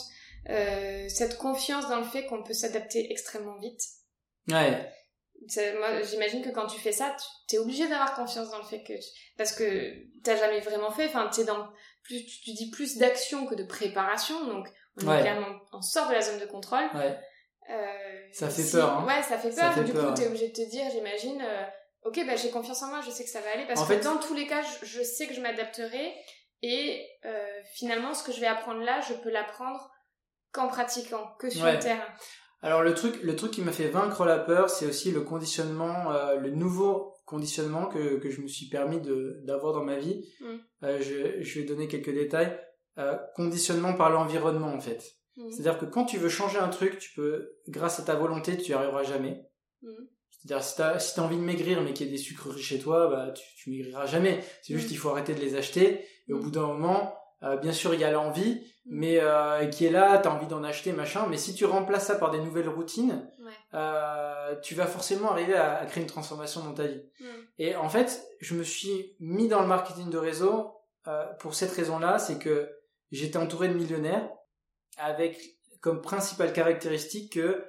Euh, cette confiance dans le fait qu'on peut s'adapter extrêmement vite. Ouais, Moi, j'imagine que quand tu fais ça, tu es obligé d'avoir confiance dans le fait que tu- parce que t'as jamais vraiment fait. Enfin, dans plus, tu, tu dis plus d'action que de préparation, donc on Ouais. est clairement, on sort de la zone de contrôle. ouais. Euh, Ça fait si- peur, hein. Ouais, ça fait Ça peur. fait du peur, coup, t'es obligé de te dire, j'imagine, euh, ok, bah, j'ai confiance en moi, je sais que ça va aller. Parce En que fait- dans tous les cas, je, je sais que je m'adapterai. Et euh, finalement, ce que je vais apprendre là, je peux l'apprendre qu'en pratiquant, que sur Ouais. le terrain. Alors le truc, le truc qui m'a fait vaincre la peur, c'est aussi le conditionnement, euh, le nouveau conditionnement que, que je me suis permis d'avoir dans ma vie. Mm. Euh, je, je vais donner quelques détails. Euh, conditionnement par l'environnement en fait. Mhm. C'est-à-dire que quand tu veux changer un truc, tu peux, grâce à ta volonté, tu y arriveras jamais. Mhm. C'est-à-dire si t'as si t'as envie de maigrir mais qu'il y a des sucreries chez toi, bah tu, tu maigriras jamais. C'est juste Mm. il faut arrêter de les acheter. Et au bout d'un moment, euh, bien sûr il y a l'envie, mais euh, qui est là, t'as envie d'en acheter machin. Mais si tu remplaces ça par des nouvelles routines, Ouais. euh, tu vas forcément arriver à, à créer une transformation dans ta vie. Et en fait, je me suis mis dans le marketing de réseau euh, pour cette raison-là, c'est que j'étais entouré de millionnaires avec comme principale caractéristique que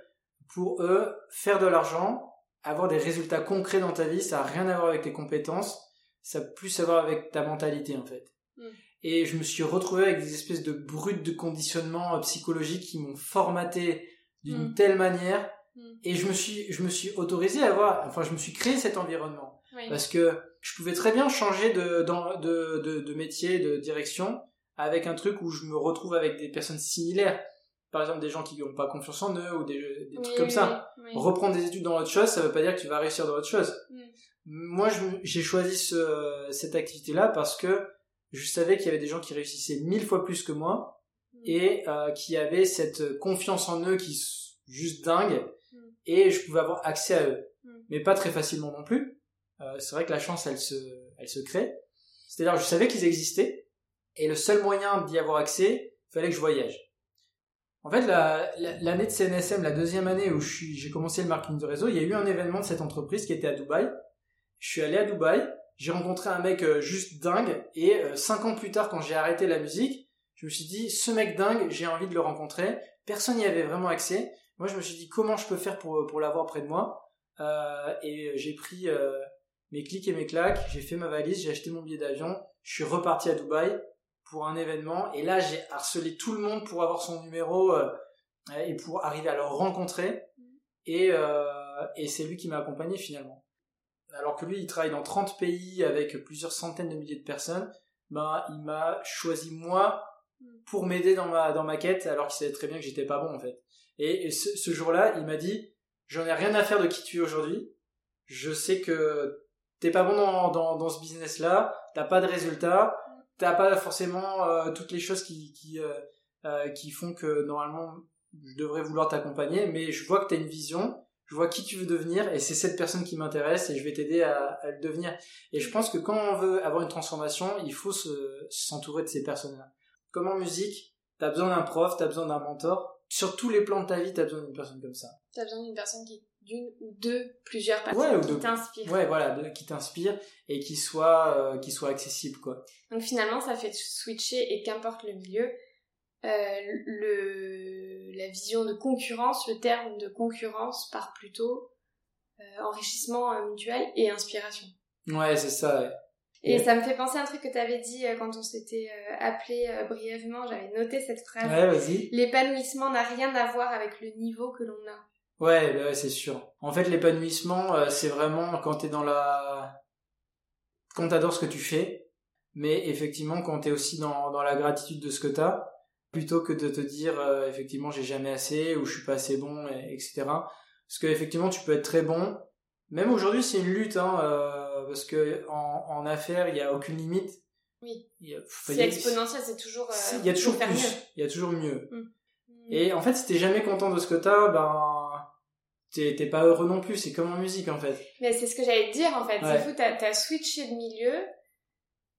pour eux, faire de l'argent, avoir des résultats concrets dans ta vie, ça n'a rien à voir avec tes compétences, ça a plus à voir avec ta mentalité en fait. Mm. Et je me suis retrouvé avec des espèces de brutes de conditionnement euh, psychologique qui m'ont formaté d'une Mm. telle manière Mm. et je me suis je me suis autorisé à avoir enfin je me suis créé cet environnement Oui. parce que je pouvais très bien changer de, dans- de, de, de métier, de direction, avec un truc où je me retrouve avec des personnes similaires. Par exemple, des gens qui n'ont pas confiance en eux ou des, des trucs Oui, comme oui, ça. oui. Reprendre des études dans autre chose, ça veut pas dire que tu vas réussir dans autre chose. Mm. Moi, j'ai choisi ce, cette activité-là parce que je savais qu'il y avait des gens qui réussissaient mille fois plus que moi Mm. et euh, qui avaient cette confiance en eux qui est juste dingue Mm. et je pouvais avoir accès à eux. Mais pas très facilement non plus. Euh, c'est vrai que la chance, elle se, elle se crée. C'est-à-dire, je savais qu'ils existaient et le seul moyen d'y avoir accès, il fallait que je voyage. En fait, la- la- l'année de CNSM, la deuxième année où j'ai commencé le marketing de réseau, il y a eu un événement de cette entreprise qui était à Dubaï. Je suis allé à Dubaï, j'ai rencontré un mec euh, juste dingue, et euh, cinq ans plus tard, quand j'ai arrêté la musique, je me suis dit, ce mec dingue, j'ai envie de le rencontrer. Personne n'y avait vraiment accès. Moi, je me suis dit, comment je peux faire pour, pour l'avoir près de moi? Euh, Et j'ai pris mes clics et mes claques, j'ai fait ma valise, j'ai acheté mon billet d'avion, je suis reparti à Dubaï pour un événement, et là, j'ai harcelé tout le monde pour avoir son numéro euh, et pour arriver à le rencontrer. Et, euh, et c'est lui qui m'a accompagné finalement. Alors que lui, il travaille dans 30 pays avec plusieurs centaines de milliers de personnes, ben, il m'a choisi moi pour m'aider dans ma, dans ma quête, alors qu'il savait très bien que j'étais pas bon en fait. Et, et ce, ce jour-là, il m'a dit, j'en ai rien à faire de qui tu es aujourd'hui, je sais que t'es pas bon dans, dans, dans ce business-là, t'as pas de résultats, t'as pas forcément euh, toutes les choses qui, qui, euh, euh, qui font que normalement je devrais vouloir t'accompagner, mais je vois que t'as une vision, je vois qui tu veux devenir, et c'est cette personne qui m'intéresse, et je vais t'aider à, le devenir. Et je pense que quand on veut avoir une transformation, il faut se- s'entourer de ces personnes-là. Comme en musique, t'as besoin d'un prof, t'as besoin d'un mentor. Sur tous les plans de ta vie, t'as besoin d'une personne comme ça. T'as besoin d'une personne qui, d'une ou deux, plusieurs Ouais, personnes ou qui t'inspirent. Ouais, voilà, de- qui t'inspire et qui soit, euh, qui soit accessible, quoi. Donc finalement, ça fait switcher et qu'importe le milieu, euh, le, la vision de concurrence, le terme de concurrence part plutôt euh, enrichissement mutuel et inspiration. Ouais, c'est ça, ouais. Et Ouais. ça me fait penser à un truc que tu avais dit quand on s'était appelé brièvement, j'avais noté cette phrase. Ouais, vas-y. L'épanouissement n'a rien à voir avec le niveau que l'on a. Ouais, bah ouais, c'est sûr. En fait, l'épanouissement, euh, c'est vraiment quand t'es dans la... Quand t'adores ce que tu fais, mais effectivement, quand t'es aussi dans, dans la gratitude de ce que t'as, plutôt que de te dire, euh, effectivement, j'ai jamais assez, ou je suis pas assez bon, et- etc. Parce que, effectivement, tu peux être très bon. Même aujourd'hui, c'est une lutte, hein, euh, parce que en, en affaires, il y a aucune limite. Oui. C'est exponentiel, c'est toujours. euh, il y a toujours plus. Il y a toujours mieux. Mm. Et en fait, si t'es jamais content de ce que t'as, ben, t'es pas heureux non plus. C'est comme en musique, en fait. Mais c'est ce que j'allais te dire en fait. Ouais. C'est fou, t'as as switché de milieu.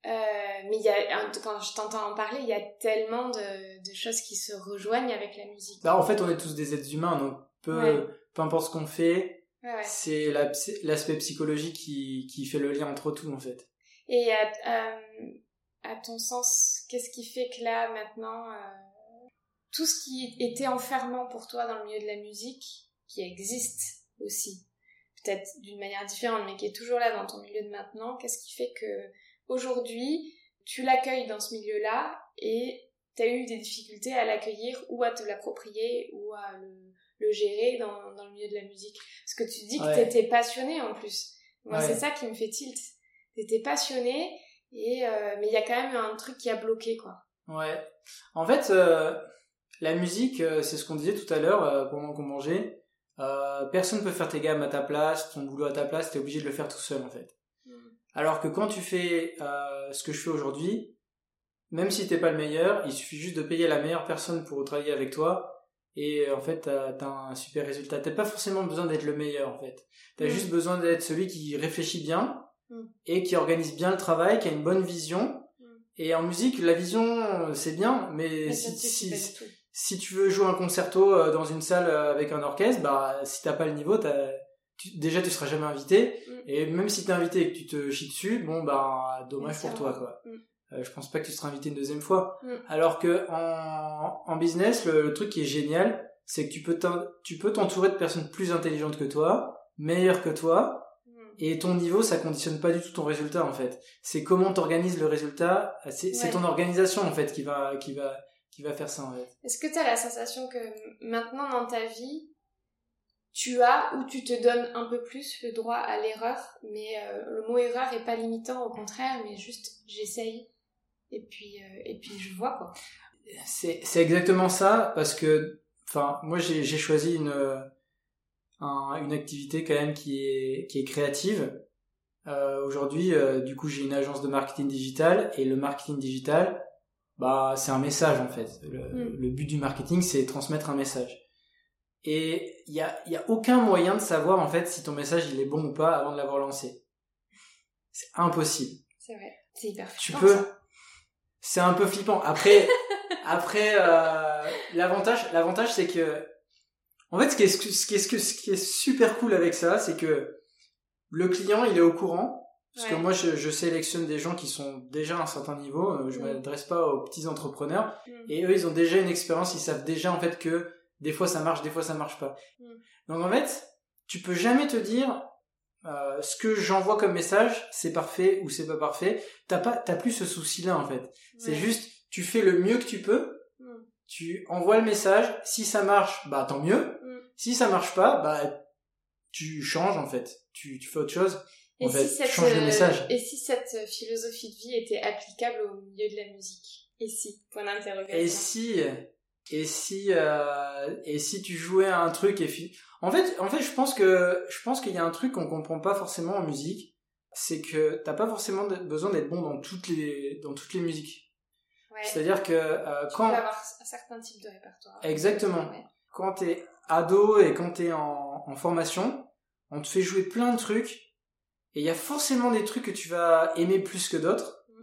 euh, mais y a, quand je t'entends en parler, il y a tellement de, de choses qui se rejoignent avec la musique. Bah, en fait, on est tous des êtres humains, donc peu, Ouais. peu importe ce qu'on fait, Ouais, c'est la l'aspect psychologique qui, qui fait le lien entre tout, en fait. Et à, à, à ton sens, qu'est-ce qui fait que là, maintenant, euh, tout ce qui était enfermant pour toi dans le milieu de la musique, qui existe aussi, peut-être d'une manière différente, mais qui est toujours là dans ton milieu de maintenant, qu'est-ce qui fait que aujourd'hui, tu l'accueilles dans ce milieu-là et tu as eu des difficultés à l'accueillir ou à te l'approprier ou à le, le gérer dans, dans le milieu de la musique? Parce que tu dis que Ouais. tu étais passionné en plus. Moi, c'est ça qui me fait tilt. T'étais passionné, et euh, mais il y a quand même un truc qui a bloqué, quoi. Ouais. En fait, euh, la musique, euh, c'est ce qu'on disait tout à l'heure pendant qu'on mangeait. Personne peut faire tes gammes à ta place, ton boulot à ta place, t'es obligé de le faire tout seul, en fait. Mm. Alors que quand tu fais ce que je fais aujourd'hui, même si t'es pas le meilleur, il suffit juste de payer la meilleure personne pour travailler avec toi et en fait t'as as un super résultat. T'as pas forcément besoin d'être le meilleur en fait. T'as as mm. juste besoin d'être celui qui réfléchit bien mm. et qui organise bien le travail, qui a une bonne vision. Mm. Et en musique, la vision c'est bien, mais, si, si, si, tu veux jouer un concerto euh, dans une salle euh, avec un orchestre, bah si t'as pas le niveau, déjà tu seras jamais invité. Et même si t'es invité et que tu te chies dessus, bon bah dommage pour toi quoi. Euh, je pense pas que tu seras invité une deuxième fois. Mm. Alors que en, en business, le, truc qui est génial, c'est que tu peux tu peux t'entourer de personnes plus intelligentes que toi, meilleures que toi, mm. et ton niveau, ça conditionne pas du tout ton résultat en fait. C'est comment t'organises le résultat. C'est ton organisation en fait qui va qui va qui va faire ça en fait. Est-ce que tu as la sensation que maintenant dans ta vie, tu as ou tu te donnes un peu plus le droit à l'erreur, mais euh, le mot erreur est pas limitant, au contraire, mais juste j'essaye et puis euh, et puis je vois quoi. C'est exactement ça parce que enfin moi j'ai choisi une une activité quand même qui est qui est créative. Euh, aujourd'hui euh, du coup j'ai une agence de marketing digital et le marketing digital bah c'est un message en fait. Le, hmm. le but du marketing c'est transmettre un message. Et il y a y a aucun moyen de savoir en fait si ton message il est bon ou pas avant de l'avoir lancé. C'est impossible. C'est vrai. C'est hyper Tu peux c'est un peu flippant. Après, après, euh, l'avantage, l'avantage, c'est que, en fait, ce qui est, ce qui est, ce qui est super cool avec ça, c'est que le client, il est au courant. Parce que moi, je, je, sélectionne des gens qui sont déjà à un certain niveau. Euh, je mm. m'adresse pas aux petits entrepreneurs. Mm. Et eux, ils ont déjà une expérience. Ils savent déjà, en fait, que des fois ça marche, des fois ça marche pas. Mm. Donc, en fait, tu peux jamais te dire, euh, ce que j'envoie comme message, c'est parfait ou c'est pas parfait. T'as pas, t'as plus ce souci-là en fait. C'est juste, tu fais le mieux que tu peux. Tu envoies le message. Si ça marche, bah tant mieux. Si ça marche pas, bah tu changes en fait. Tu, tu fais autre chose. Et en si cette, changes le message. Et si cette philosophie de vie était applicable au milieu de la musique? Et si? Point d'interrogation. Et si et si euh, et si tu jouais à un truc et en fait en fait je pense que je pense qu'il y a un truc qu'on comprend pas forcément en musique c'est que t'as pas forcément besoin d'être bon dans toutes les dans toutes les musiques ouais. c'est à dire que euh, tu quand peux avoir un certain type de répertoire exactement ouais. quand t'es ado et quand t'es en, en formation on te fait jouer plein de trucs et il y a forcément des trucs que tu vas aimer plus que d'autres mm.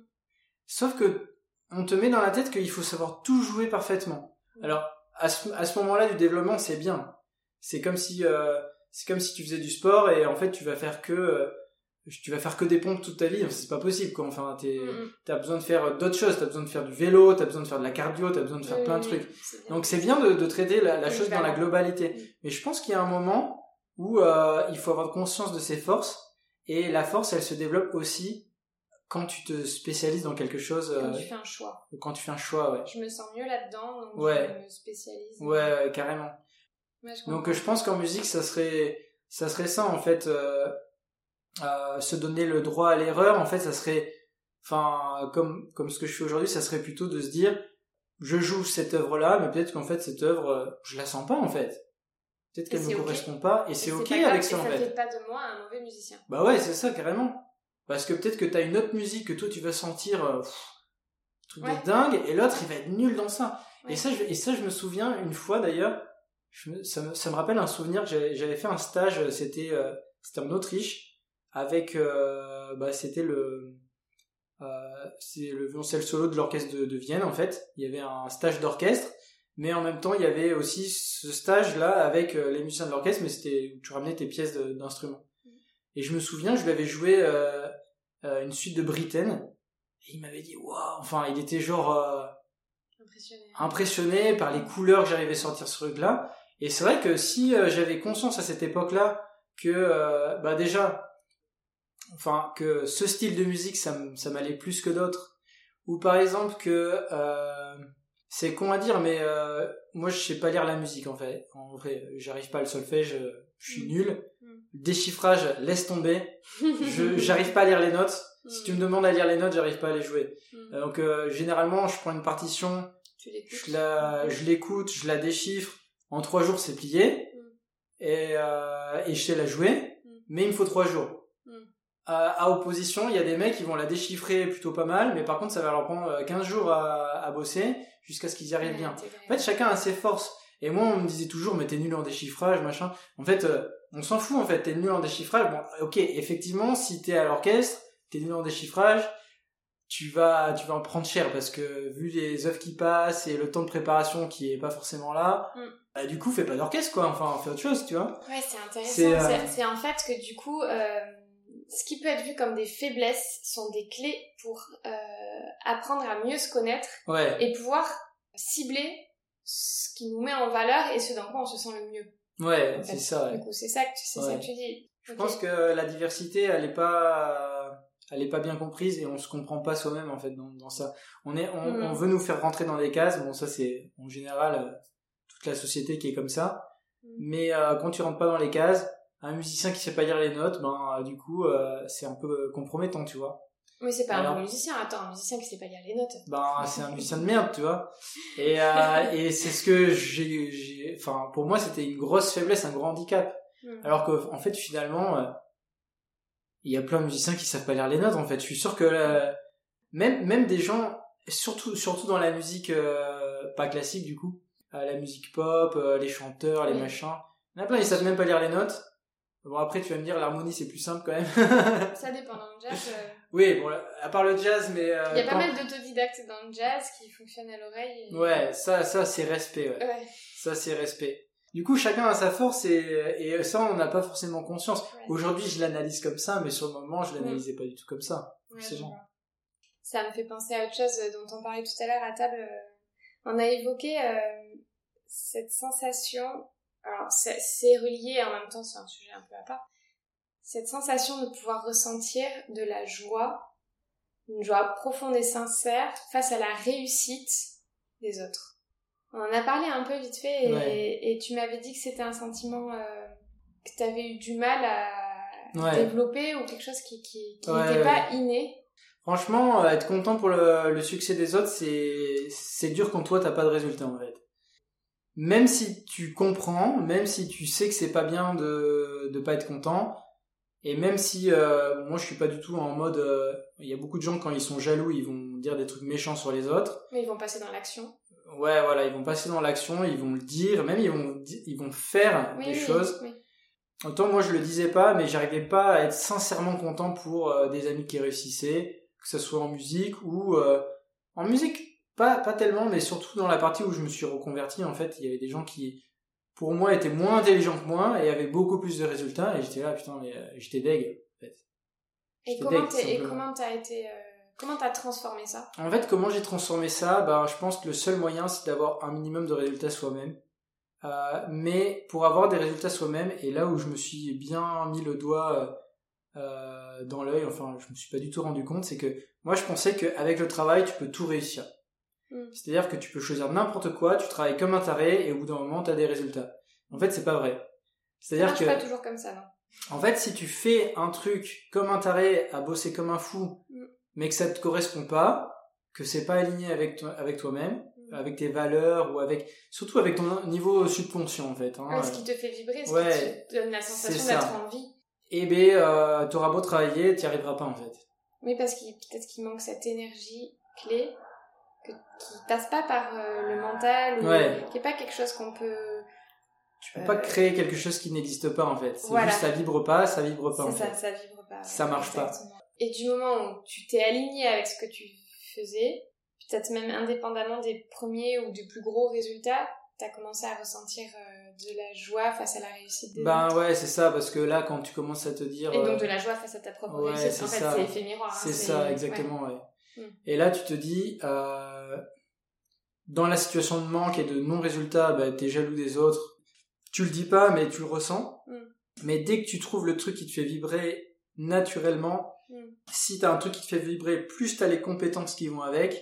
sauf que on te met dans la tête qu'il faut savoir tout jouer parfaitement alors, à ce, à ce moment-là du développement, c'est bien. C'est comme si euh, c'est comme si tu faisais du sport et en fait tu vas faire que euh, tu vas faire que des pompes toute ta vie. C'est pas possible quoi. Enfin, t'es, t'as besoin de faire d'autres choses. T'as besoin de faire du vélo. T'as besoin de faire de la cardio. T'as besoin de faire plein de trucs. Donc c'est bien de, de traiter la, la chose dans la globalité. Mais je pense qu'il y a un moment où euh, il faut avoir conscience de ses forces et la force, elle se développe aussi quand tu te spécialises dans quelque chose. Quand tu euh, fais un choix. Quand tu fais un choix, ouais. Je me sens mieux là-dedans, donc je me spécialise. Ouais, carrément. donc je pense qu'en musique, ça serait, ça serait ça en fait, euh, euh, se donner le droit à l'erreur. En fait, ça serait, enfin, comme comme ce que je fais aujourd'hui, ça serait plutôt de se dire, je joue cette œuvre-là, mais peut-être qu'en fait cette œuvre, je la sens pas en fait. Peut-être qu'elle me correspond pas, et, c'est ok avec ça en fait. Ça fait pas de moi un mauvais musicien. Bah ouais, c'est ça carrément. Parce que peut-être que t'as une autre musique que toi tu vas sentir euh, truc de dingue et l'autre il va être nul dans ça. Et ça je, et ça je me souviens une fois d'ailleurs, ça, me, ça me rappelle un souvenir que j'avais fait un stage, c'était euh, c'était en Autriche avec euh, bah c'était le euh, c'est le violoncelle solo de l'orchestre de, de, Vienne en fait. Il y avait un stage d'orchestre, mais en même temps il y avait aussi ce stage là avec euh, les musiciens de l'orchestre, mais c'était où tu ramenais tes pièces d'instruments. Et je me souviens, je lui avais joué euh, euh, une suite de Britten. Et il m'avait dit, waouh, enfin, il était genre euh, impressionné. impressionné par les couleurs que j'arrivais à sortir ce truc-là. Et c'est vrai que si j'avais conscience à cette époque-là que, bah déjà, enfin, que ce style de musique, ça, ça m'allait plus que d'autres. Ou par exemple que C'est con à dire, mais euh, moi je sais pas lire la musique en fait. En vrai, j'arrive pas le solfège, je suis Mm. nul. Mm. Déchiffrage, laisse tomber. Je j'arrive pas à lire les notes. Si tu me demandes à lire les notes, j'arrive pas à les jouer. Mm. Euh, Donc euh, généralement, je prends une partition, je la, je l'écoute, je la déchiffre. En trois jours, c'est plié. Mm. Et, euh, et je sais la jouer. Mm. Mais il me faut trois jours. À, à opposition, il y a des mecs qui vont la déchiffrer plutôt pas mal, mais par contre, ça va leur prendre euh, 15 jours à, à bosser jusqu'à ce qu'ils y arrivent bien. En fait, chacun a ses forces. Et moi, on me disait toujours, mais t'es nul en déchiffrage, machin. En fait, euh, on s'en fout, en fait. T'es nul en déchiffrage. Bon, ok, effectivement, si t'es à l'orchestre, t'es nul en déchiffrage, tu vas, tu vas en prendre cher parce que vu les œuvres qui passent et le temps de préparation qui est pas forcément là, Mm. bah, du coup, fais pas d'orchestre, quoi. Enfin, fais autre chose, tu vois. Ouais, c'est intéressant. C'est, euh, en fait que du coup, euh, ce qui peut être vu comme des faiblesses sont des clés pour euh, apprendre à mieux se connaître Ouais. et pouvoir cibler ce qui nous met en valeur et ce dans quoi on se sent le mieux. Ouais, en fait. c'est ça, ouais. Du coup, c'est ça que tu, c'est ça Ouais. que tu dis. Je pense que la diversité, elle est pas, elle est pas bien comprise et on se comprend pas soi-même en fait dans, dans ça. On est, on, on veut nous faire rentrer dans des cases. Bon, ça c'est en général euh, toute la société qui est comme ça. Mhm. Mais euh, quand tu rentres pas dans les cases, un musicien qui sait pas lire les notes, ben euh, du coup euh, c'est un peu compromettant, tu vois. Mais c'est pas un bon musicien. Attends, un musicien qui sait pas lire les notes. Ben c'est un musicien de merde, tu vois. Et euh, et c'est ce que j'ai, enfin pour moi c'était une grosse faiblesse, un gros handicap. Mhm. Alors qu'en en fait, finalement, euh, il y a plein de musiciens qui savent pas lire les notes. En fait, je suis sûr que euh, même même des gens, surtout surtout dans la musique euh, pas classique du coup, euh, la musique pop, euh, les chanteurs, les machins, il y en a plein ils savent même pas lire les notes. Bon après tu vas me dire l'harmonie c'est plus simple quand même. Ça dépend dans le jazz. euh, oui bon à part le jazz mais euh, Il y a pas quand- mal d'autodidactes dans le jazz qui fonctionnent à l'oreille. et- ouais ça ça c'est respect ouais. Ouais. ça c'est respect. Du coup chacun a sa force et et ça on n'a pas forcément conscience. Ouais. Aujourd'hui, je l'analyse comme ça, mais sur le moment, je Mm. l'analysais pas du tout comme ça. Ça me fait penser à autre chose dont on parlait tout à l'heure à table. euh, On a évoqué euh, cette sensation. Alors, c'est relié en même temps, c'est un sujet un peu à part. Cette sensation de pouvoir ressentir de la joie, une joie profonde et sincère face à la réussite des autres. On en a parlé un peu vite fait et, Ouais. et tu m'avais dit que c'était un sentiment euh, que tu avais eu du mal à Ouais. développer ou quelque chose qui qui, qui Ouais, n'était ouais. pas inné. Franchement, euh, être content pour le, le succès des autres, c'est c'est dur quand toi t'as pas de résultat en fait. Même si tu comprends, même si tu sais que c'est pas bien de de pas être content, et même si euh, moi je suis pas du tout en mode, euh, il y a beaucoup de gens quand ils sont jaloux, ils vont dire des trucs méchants sur les autres. Mais ils vont passer dans l'action. Ouais, voilà, ils vont passer dans l'action, ils vont le dire, même ils vont ils vont faire Oui, des oui, choses. oui. Autant moi je le disais pas, mais j'arrivais pas à être sincèrement content pour euh, des amis qui réussissaient, que ce soit en musique ou euh, en musique, pas pas tellement, mais surtout dans la partie où je me suis reconverti. En fait, il y avait des gens qui, pour moi, étaient moins intelligents que moi et avaient beaucoup plus de résultats. Et j'étais là, putain, mais euh, j'étais deg. En fait. Et comment deg, t'es- et simplement. comment t'as été, euh, comment t'as transformé ça? En fait, comment j'ai transformé ça? Ben, je pense que le seul moyen, c'est d'avoir un minimum de résultats soi-même. Euh, mais pour avoir des résultats soi-même, et là où je me suis bien mis le doigt dans l'œil, enfin, je me suis pas du tout rendu compte, c'est que moi, je pensais qu'avec le travail, tu peux tout réussir. Mm. C'est-à-dire que tu peux choisir n'importe quoi, tu travailles comme un taré, et au bout d'un moment, tu as des résultats. En fait, c'est pas vrai. C'est-à-dire que, pas toujours comme ça, non en fait, si tu fais un truc comme un taré, à bosser comme un fou, Mm. mais que ça te correspond pas, que c'est pas aligné avec toi, avec toi-même, Mm. avec tes valeurs ou avec, surtout avec ton niveau subconscient en fait. Hein, ce qui te fait vibrer, ce Ouais, qui te donne la sensation d'être en vie. Et ben, euh, t'auras beau travailler, t'y arriveras pas en fait. Mais parce qu'il peut-être qu'il manque cette énergie clé que, qui passe pas par euh, le mental ou Ouais. qui est pas quelque chose qu'on peut. Tu peux Euh, pas créer quelque chose qui n'existe pas en fait. C'est Voilà. juste ça vibre pas, ça vibre pas C'est ça, fait. ça vibre pas. Ça marche pas. Et du moment où tu t'es aligné avec ce que tu faisais, peut-être même indépendamment des premiers ou des plus gros résultats, t'as commencé à ressentir euh, de la joie face à la réussite des Ben autres. ouais, c'est ça, parce que là, quand tu commences à te dire. Et euh, donc de la joie face à ta propre ouais, réussite. c'est En fait, c'est effet miroir. hein, C'est ça, exactement, ouais. Mm. Et là, tu te dis, euh, dans la situation de manque et de non-résultat, bah, t'es jaloux des autres. Tu le dis pas, mais tu le ressens. Mm. Mais dès que tu trouves le truc qui te fait vibrer naturellement, Mm. si t'as un truc qui te fait vibrer, plus t'as les compétences qui vont avec,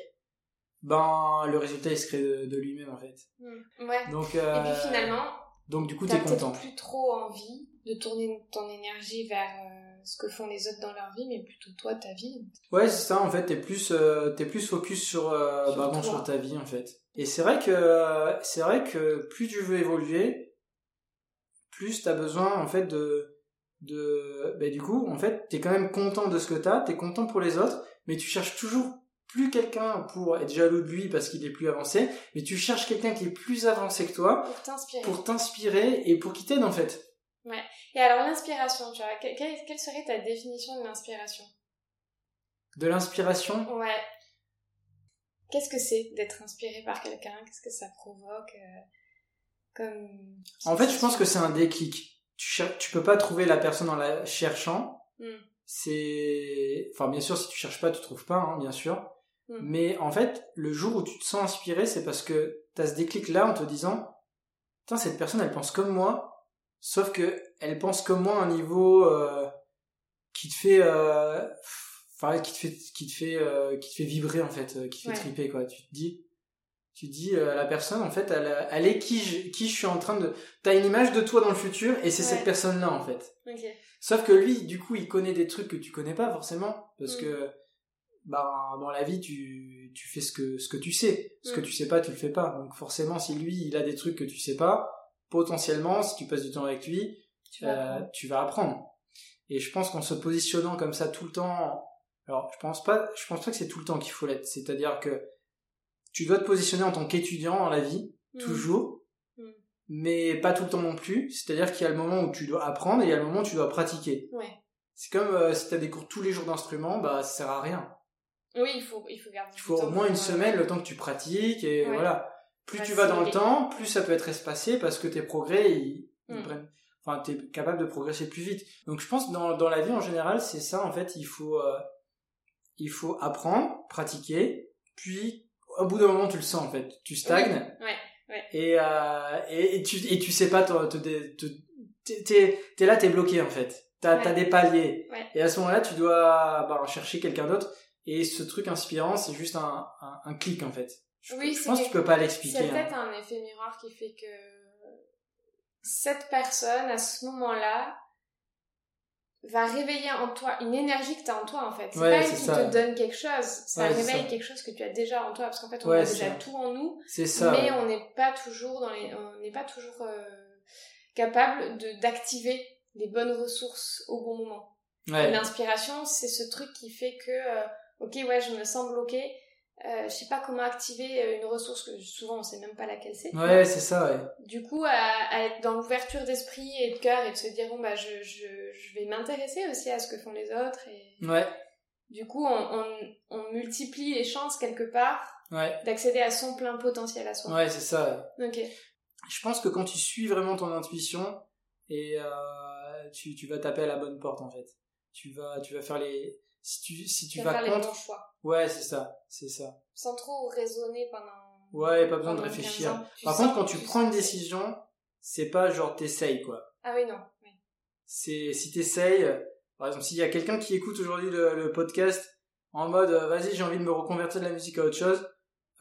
ben le résultat il se crée de, de lui-même en fait. Ouais. Donc Et euh, puis finalement, donc du coup t'as t'es content. plus trop envie de tourner ton énergie vers euh, ce que font les autres dans leur vie, mais plutôt toi, ta vie. Ouais, c'est ça, en fait, t'es plus, euh, plus focus sur, euh, Sur bah, bon, sur ta vie, en fait. Et c'est vrai que, c'est vrai que plus tu veux évoluer, plus t'as besoin, en fait, de, de, bah, du coup, en fait, t'es quand même content de ce que t'as, t'es content pour les autres, mais tu cherches toujours plus quelqu'un pour être jaloux de lui parce qu'il est plus avancé, mais tu cherches quelqu'un qui est plus avancé que toi Pour t'inspirer. pour t'inspirer et pour qui t'aide, en fait. Et alors l'inspiration, tu vois, que- quelle, quelle serait ta définition de l'inspiration? De l'inspiration, Ouais. Qu'est-ce que c'est d'être inspiré par quelqu'un? Qu'est-ce que ça provoque euh, comme En fait, je pense que c'est un déclic. Tu, tu peux pas trouver la personne en la cherchant. Hmm. C'est, enfin, bien sûr, si tu cherches pas, tu trouves pas, hein, bien sûr. Hmm. Mais en fait, le jour où tu te sens inspiré, c'est parce que t'as ce déclic là en te disant, putain, cette personne, elle pense comme moi, sauf que elle pense comme moi à un niveau euh, qui te fait, euh, enfin, qui te fait, qui te fait, euh, qui te fait vibrer en fait, qui te fait triper quoi. Tu te dis, tu te dis, la personne, en fait, elle, elle est qui je, qui je suis en train de. T'as une image de toi dans le futur et c'est Ouais. cette personne-là en fait. Sauf que lui, du coup, il connaît des trucs que tu connais pas forcément, parce Mm. que bah dans la vie, tu, tu fais ce que ce que tu sais, ce que Mm. tu sais pas, tu le fais pas. Donc forcément, si lui, il a des trucs que tu sais pas, potentiellement, si tu passes du temps avec lui, Tu vas euh, apprendre. tu vas apprendre. Et je pense qu'en se positionnant comme ça tout le temps, alors je pense pas, je pense pas que c'est tout le temps qu'il faut l'être. C'est-à-dire que tu dois te positionner en tant qu'étudiant dans la vie, Mm. toujours, Mm. mais pas tout le temps non plus. C'est-à-dire qu'il y a le moment où tu dois apprendre et il y a le moment où tu dois pratiquer. Ouais. C'est comme euh, si t'as des cours tous les jours d'instrument, bah ça sert à rien. Oui, il faut, il faut garder Il faut au moins une semaine le temps que tu pratiques et Ouais. voilà. Plus tu vas dans le temps, plus ça peut être espacé parce que tes progrès ils, ils Mm. prennent. Enfin, t'es capable de progresser plus vite. Donc je pense dans dans la vie en général, c'est ça en fait. Il faut euh, il faut apprendre, pratiquer, puis au bout d'un moment tu le sens en fait. Tu stagnes Ouais. ouais. et, euh, et, et tu et tu sais pas te, te, t'es t'es là t'es bloqué en fait t'as Ouais. t'as des paliers Ouais. et à ce moment-là tu dois bah, chercher quelqu'un d'autre et ce truc inspirant c'est juste un, un, un clic en fait je, Oui, je c'est pense que tu peux pas C'est l'expliquer hein. peut-être un effet miroir qui fait que cette personne, à ce moment-là, va réveiller en toi une énergie que tu as en toi, en fait. C'est Ouais, pas elle c'est qui te donne quelque chose, ça Ouais, c'est réveille quelque chose que tu as déjà en toi, parce qu'en fait, on Ouais, a c'est déjà ça. tout en nous, c'est ça mais on n'est pas toujours dans les, on n'est pas toujours euh, capable de d'activer les bonnes ressources au bon moment. Ouais. L'inspiration, c'est ce truc qui fait que, euh, ok, ouais, je me sens bloquée, euh, je sais pas comment activer euh, une ressource que souvent on sait même pas laquelle c'est. ouais c'est ça ouais Du coup, à, à être dans l'ouverture d'esprit et de cœur et de se dire, bon, bah, je, je, je vais m'intéresser aussi à ce que font les autres et ouais du coup, on, on, on multiplie les chances quelque part ouais d'accéder à son plein potentiel à soi. ouais c'est ça ouais. Ok. je pense que quand tu suis vraiment ton intuition et euh, tu, tu vas taper à la bonne porte en fait tu vas tu vas faire les si tu si tu vas faire contre choix. ouais c'est ça c'est ça Sans trop raisonner pendant. Ouais, pas besoin de réfléchir. 15 ans. Tu Par contre, quand tu prends une décision, c'est pas genre t'essayes quoi. Ah oui, non. Oui. C'est si t'essayes, par exemple, s'il y a quelqu'un qui écoute aujourd'hui le, le podcast en mode euh, vas-y j'ai envie de me reconvertir de la musique à autre chose,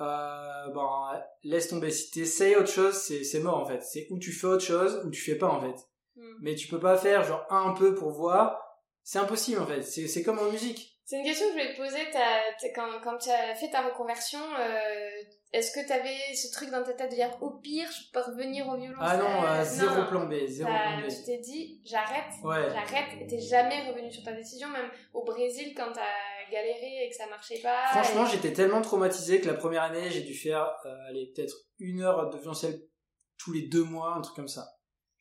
euh, ben laisse tomber. Si t'essayes autre chose, c'est mort en fait. C'est où tu fais autre chose ou tu fais pas en fait. Hmm. Mais tu peux pas faire genre un peu pour voir. C'est impossible en fait. C'est comme en musique. C'est une question que je voulais te poser. quand, quand tu as fait ta reconversion, euh, est-ce que tu avais ce truc dans ta tête de dire au pire, je peux revenir au violon Ah non, zéro non. plan B, zéro T'as- plan B. Tu t'es dit, j'arrête, Ouais. j'arrête, et t'es jamais revenu sur ta décision, même au Brésil quand t'as galéré et que ça marchait pas. Franchement, et- j'étais tellement traumatisé que la première année, j'ai dû faire, euh, allez, peut-être une heure de violoncelle tous les deux mois, un truc comme ça.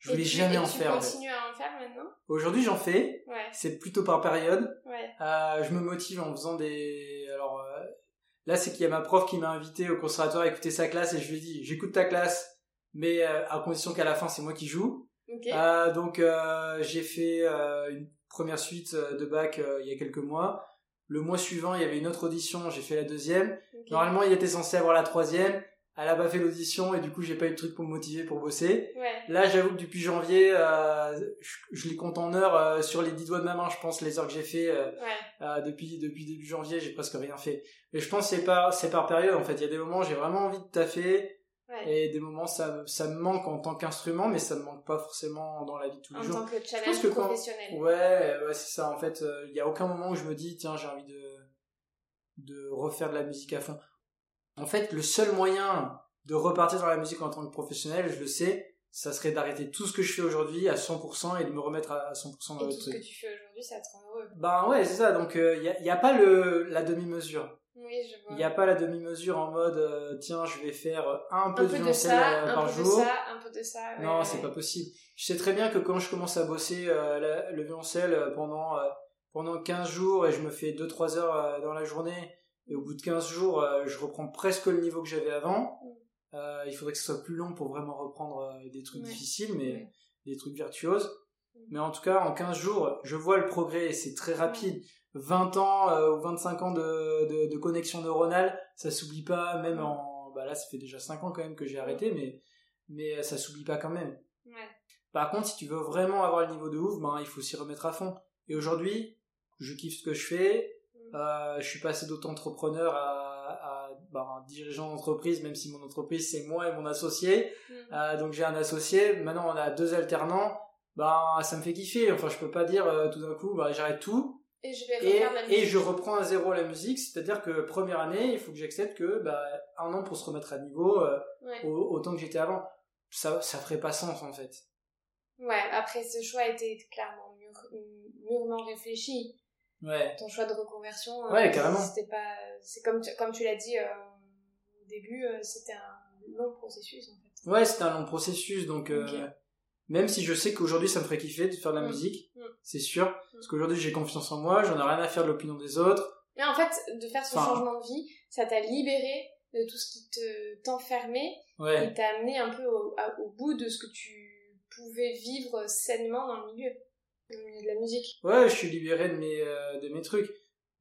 Je et voulais tu- jamais et en tu faire. fait. continues à en faire maintenant Aujourd'hui, j'en fais. Ouais, C'est plutôt par période. ouais. Euh, je me motive en faisant des. Alors euh, là, c'est qu'il y a ma prof qui m'a invité au conservatoire à écouter sa classe et je lui ai dit, j'écoute ta classe, mais euh, à condition qu'à la fin, c'est moi qui joue. Ok. Euh, donc euh, j'ai fait euh, une première suite de bac euh, il y a quelques mois. Le mois suivant, il y avait une autre audition, j'ai fait la deuxième. ok. Normalement, il était censé avoir la troisième. Elle a pas fait l'audition et du coup j'ai pas eu de truc pour me motiver pour bosser. Ouais. Là, j'avoue que depuis janvier, euh, je, je les compte en heures euh, sur les dix doigts de ma main, je pense les heures que j'ai fait euh, Ouais. depuis depuis début janvier, j'ai presque rien fait. Mais je pense que c'est par c'est par période en fait. Il y a des moments où j'ai vraiment envie de taffer Ouais. et des moments ça ça me manque en tant qu'instrument, mais ça me manque pas forcément dans la vie de tous les En jours. tant que pense challenge que quand- professionnel. Ouais, ouais, c'est ça. En fait, il y a aucun moment où je me dis tiens j'ai envie de de refaire de la musique à fond. En fait, le seul moyen de repartir dans la musique en tant que professionnel, je le sais, ça serait d'arrêter tout ce que je fais aujourd'hui à 100% et de me remettre à 100% dans Et le tout ce que tu fais aujourd'hui, ça te rend heureux. Ben ouais, c'est ça. Donc il n'y a, pas le la demi-mesure. Oui, je vois. Il n'y a pas la demi-mesure en mode euh, tiens je vais faire un de peu de violoncelle ça, euh, un par peu jour. de ça, un peu de ça. ouais, Non, ouais, c'est pas possible. Je sais très bien que quand je commence à bosser euh, la- le violoncelle euh, pendant euh, pendant 15 jours et je me fais 2 3 heures euh, dans la journée et au bout de 15 jours, euh, je reprends presque le niveau que j'avais avant. Mm. Euh, il faudrait que ce soit plus long pour vraiment reprendre euh, des trucs Ouais. difficiles mais Ouais. des trucs virtuoses. Mm. Mais en tout cas, en 15 jours, je vois le progrès et c'est très rapide. 20 ans euh, ou 25 ans de, de, de connexion neuronale, ça s'oublie pas, même en... Bah là, ça fait déjà 5 ans quand même que j'ai arrêté, mais, mais ça s'oublie pas quand même. Par contre, si tu veux vraiment avoir le niveau de ouf, ben, il faut s'y remettre à fond. Et aujourd'hui, je kiffe ce que je fais. Euh, je suis passé d'auto-entrepreneur à, à ben, dirigeant d'entreprise, même si mon entreprise, c'est moi et mon associé. Mm. Euh, donc j'ai un associé. Maintenant, on a deux alternants. Ben, ça me fait kiffer. Enfin, je peux pas dire euh, tout d'un coup, ben, j'arrête tout Et je vais et, la musique. et je reprends à zéro la musique. C'est-à-dire que première année, il faut que j'accepte que ben, un an pour se remettre à niveau, euh, Ouais. autant que j'étais avant. Ça, ça ferait pas sens en fait. ouais, après ce choix était clairement mûr- mûrement réfléchi. Ouais. Ton choix de reconversion, euh, Ouais, carrément. C'était pas, c'est comme tu, comme tu l'as dit euh, au début, euh, c'était un long processus en fait. Ouais, c'était un long processus, donc même si je sais qu'aujourd'hui ça me ferait kiffer de faire de la Mm. musique, Mm. c'est sûr, parce qu'aujourd'hui j'ai confiance en moi, j'en ai rien à faire de l'opinion des autres. Mais en fait, de faire ce Enfin. changement de vie, ça t'a libéré de tout ce qui te t'enfermait Ouais, et t'a amené un peu au, au bout de ce que tu pouvais vivre sainement dans le milieu de la musique. ouais, je suis libéré de mes euh, de mes trucs.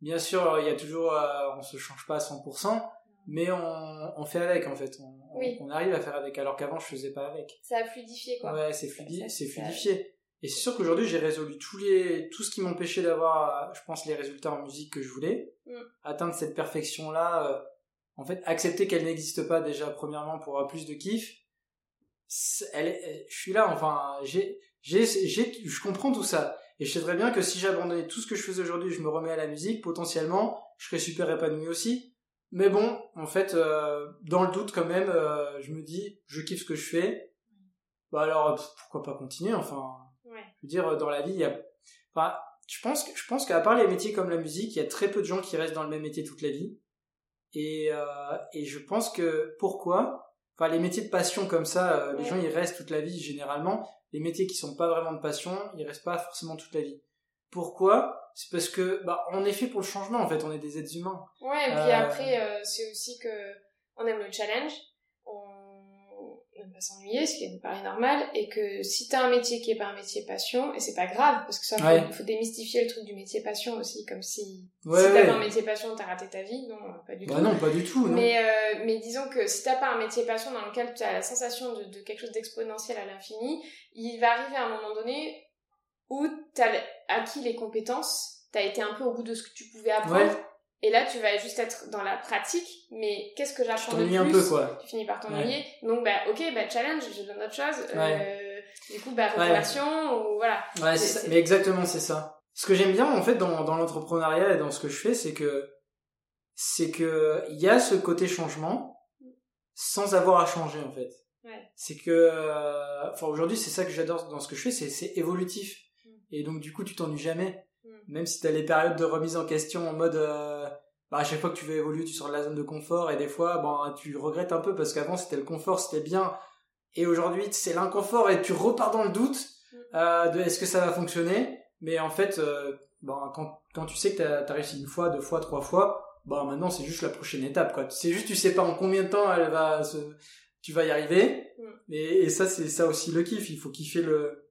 Bien sûr, il y a toujours, euh, on se change pas à 100%, mais on, on fait avec en fait, on, on- Oui. on arrive à faire avec, alors qu'avant je faisais pas avec. Ça a fluidifié quoi. Ouais, c'est fluidifié. Et c'est sûr qu'aujourd'hui j'ai résolu tous les tout ce qui m'empêchait d'avoir, euh, je pense, les résultats en musique que je voulais, Mm. atteindre cette perfection là. en fait, accepter qu'elle n'existe pas déjà premièrement pour avoir plus de kiff. Elle, elle- je suis là, enfin, j'ai, j'ai, j'ai, je comprends tout ça. Et je sais très bien que si j'abandonnais tout ce que je faisais aujourd'hui, je me remets à la musique, potentiellement, je serais super épanoui aussi. Mais bon, en fait, euh, dans le doute quand même, euh, je me dis, je kiffe ce que je fais. Bah alors, pff, pourquoi pas continuer Enfin, Ouais. je veux dire, dans la vie, il y a. Enfin, je pense, que- je pense qu'à part les métiers comme la musique, il y a très peu de gens qui restent dans le même métier toute la vie. Et, euh, et je pense que pourquoi? Enfin, les métiers de passion comme ça, euh, les Ouais. gens ils restent toute la vie généralement. Les métiers qui sont pas vraiment de passion, ils restent pas forcément toute la vie. Pourquoi? C'est parce que bah on est fait pour le changement en fait. On est des êtres humains. Ouais, et puis Euh, après, euh, c'est aussi que on aime le challenge, n'aime pas s'ennuyer, ce qui est paraît normal, et que si t'as un métier qui est pas un métier passion, et c'est pas grave, parce que ça, Ouais. faut démystifier le truc du métier passion aussi, comme si, Ouais, si t'as ouais. un métier passion, t'as raté ta vie, non, pas du Bah tout. non, pas du tout. Non. Mais, euh, mais disons que si t'as pas un métier passion dans lequel tu as la sensation de, de quelque chose d'exponentiel à l'infini, il va arriver à un moment donné où t'as acquis les compétences, t'as été un peu au bout de ce que tu pouvais apprendre. Et là tu vas juste être dans la pratique, mais qu'est-ce que j'apprends de plus un peu quoi. Tu finis par t'ennuyer, donc bah ok, bah challenge, je donne autre chose, Ouais. euh, du coup bah reconversion, ou voilà. Ouais, mais exactement, c'est ça. Ce que j'aime bien en fait dans, dans l'entrepreneuriat et dans ce que je fais, c'est que c'est que il y a ce côté changement sans avoir à changer en fait. Ouais. C'est que, euh, enfin aujourd'hui, c'est ça que j'adore dans ce que je fais, c'est c'est évolutif. Mm. Et donc du coup, tu t'ennuies jamais. Mm. Même si t'as les périodes de remise en question en mode, euh, bah, à chaque fois que tu veux évoluer, tu sors de la zone de confort et des fois, ben tu regrettes un peu parce qu'avant c'était le confort, c'était bien. Et aujourd'hui, c'est l'inconfort et tu repars dans le doute Mm. euh, de est-ce que ça va fonctionner? Mais en fait, euh, ben, quand, quand tu sais que t'as as réussi une fois, deux fois, trois fois, bah maintenant c'est juste la prochaine étape quoi. C'est juste tu sais pas en combien de temps elle va se... tu vas y arriver. Mm. Et, et ça c'est ça aussi le kiff, il faut kiffer le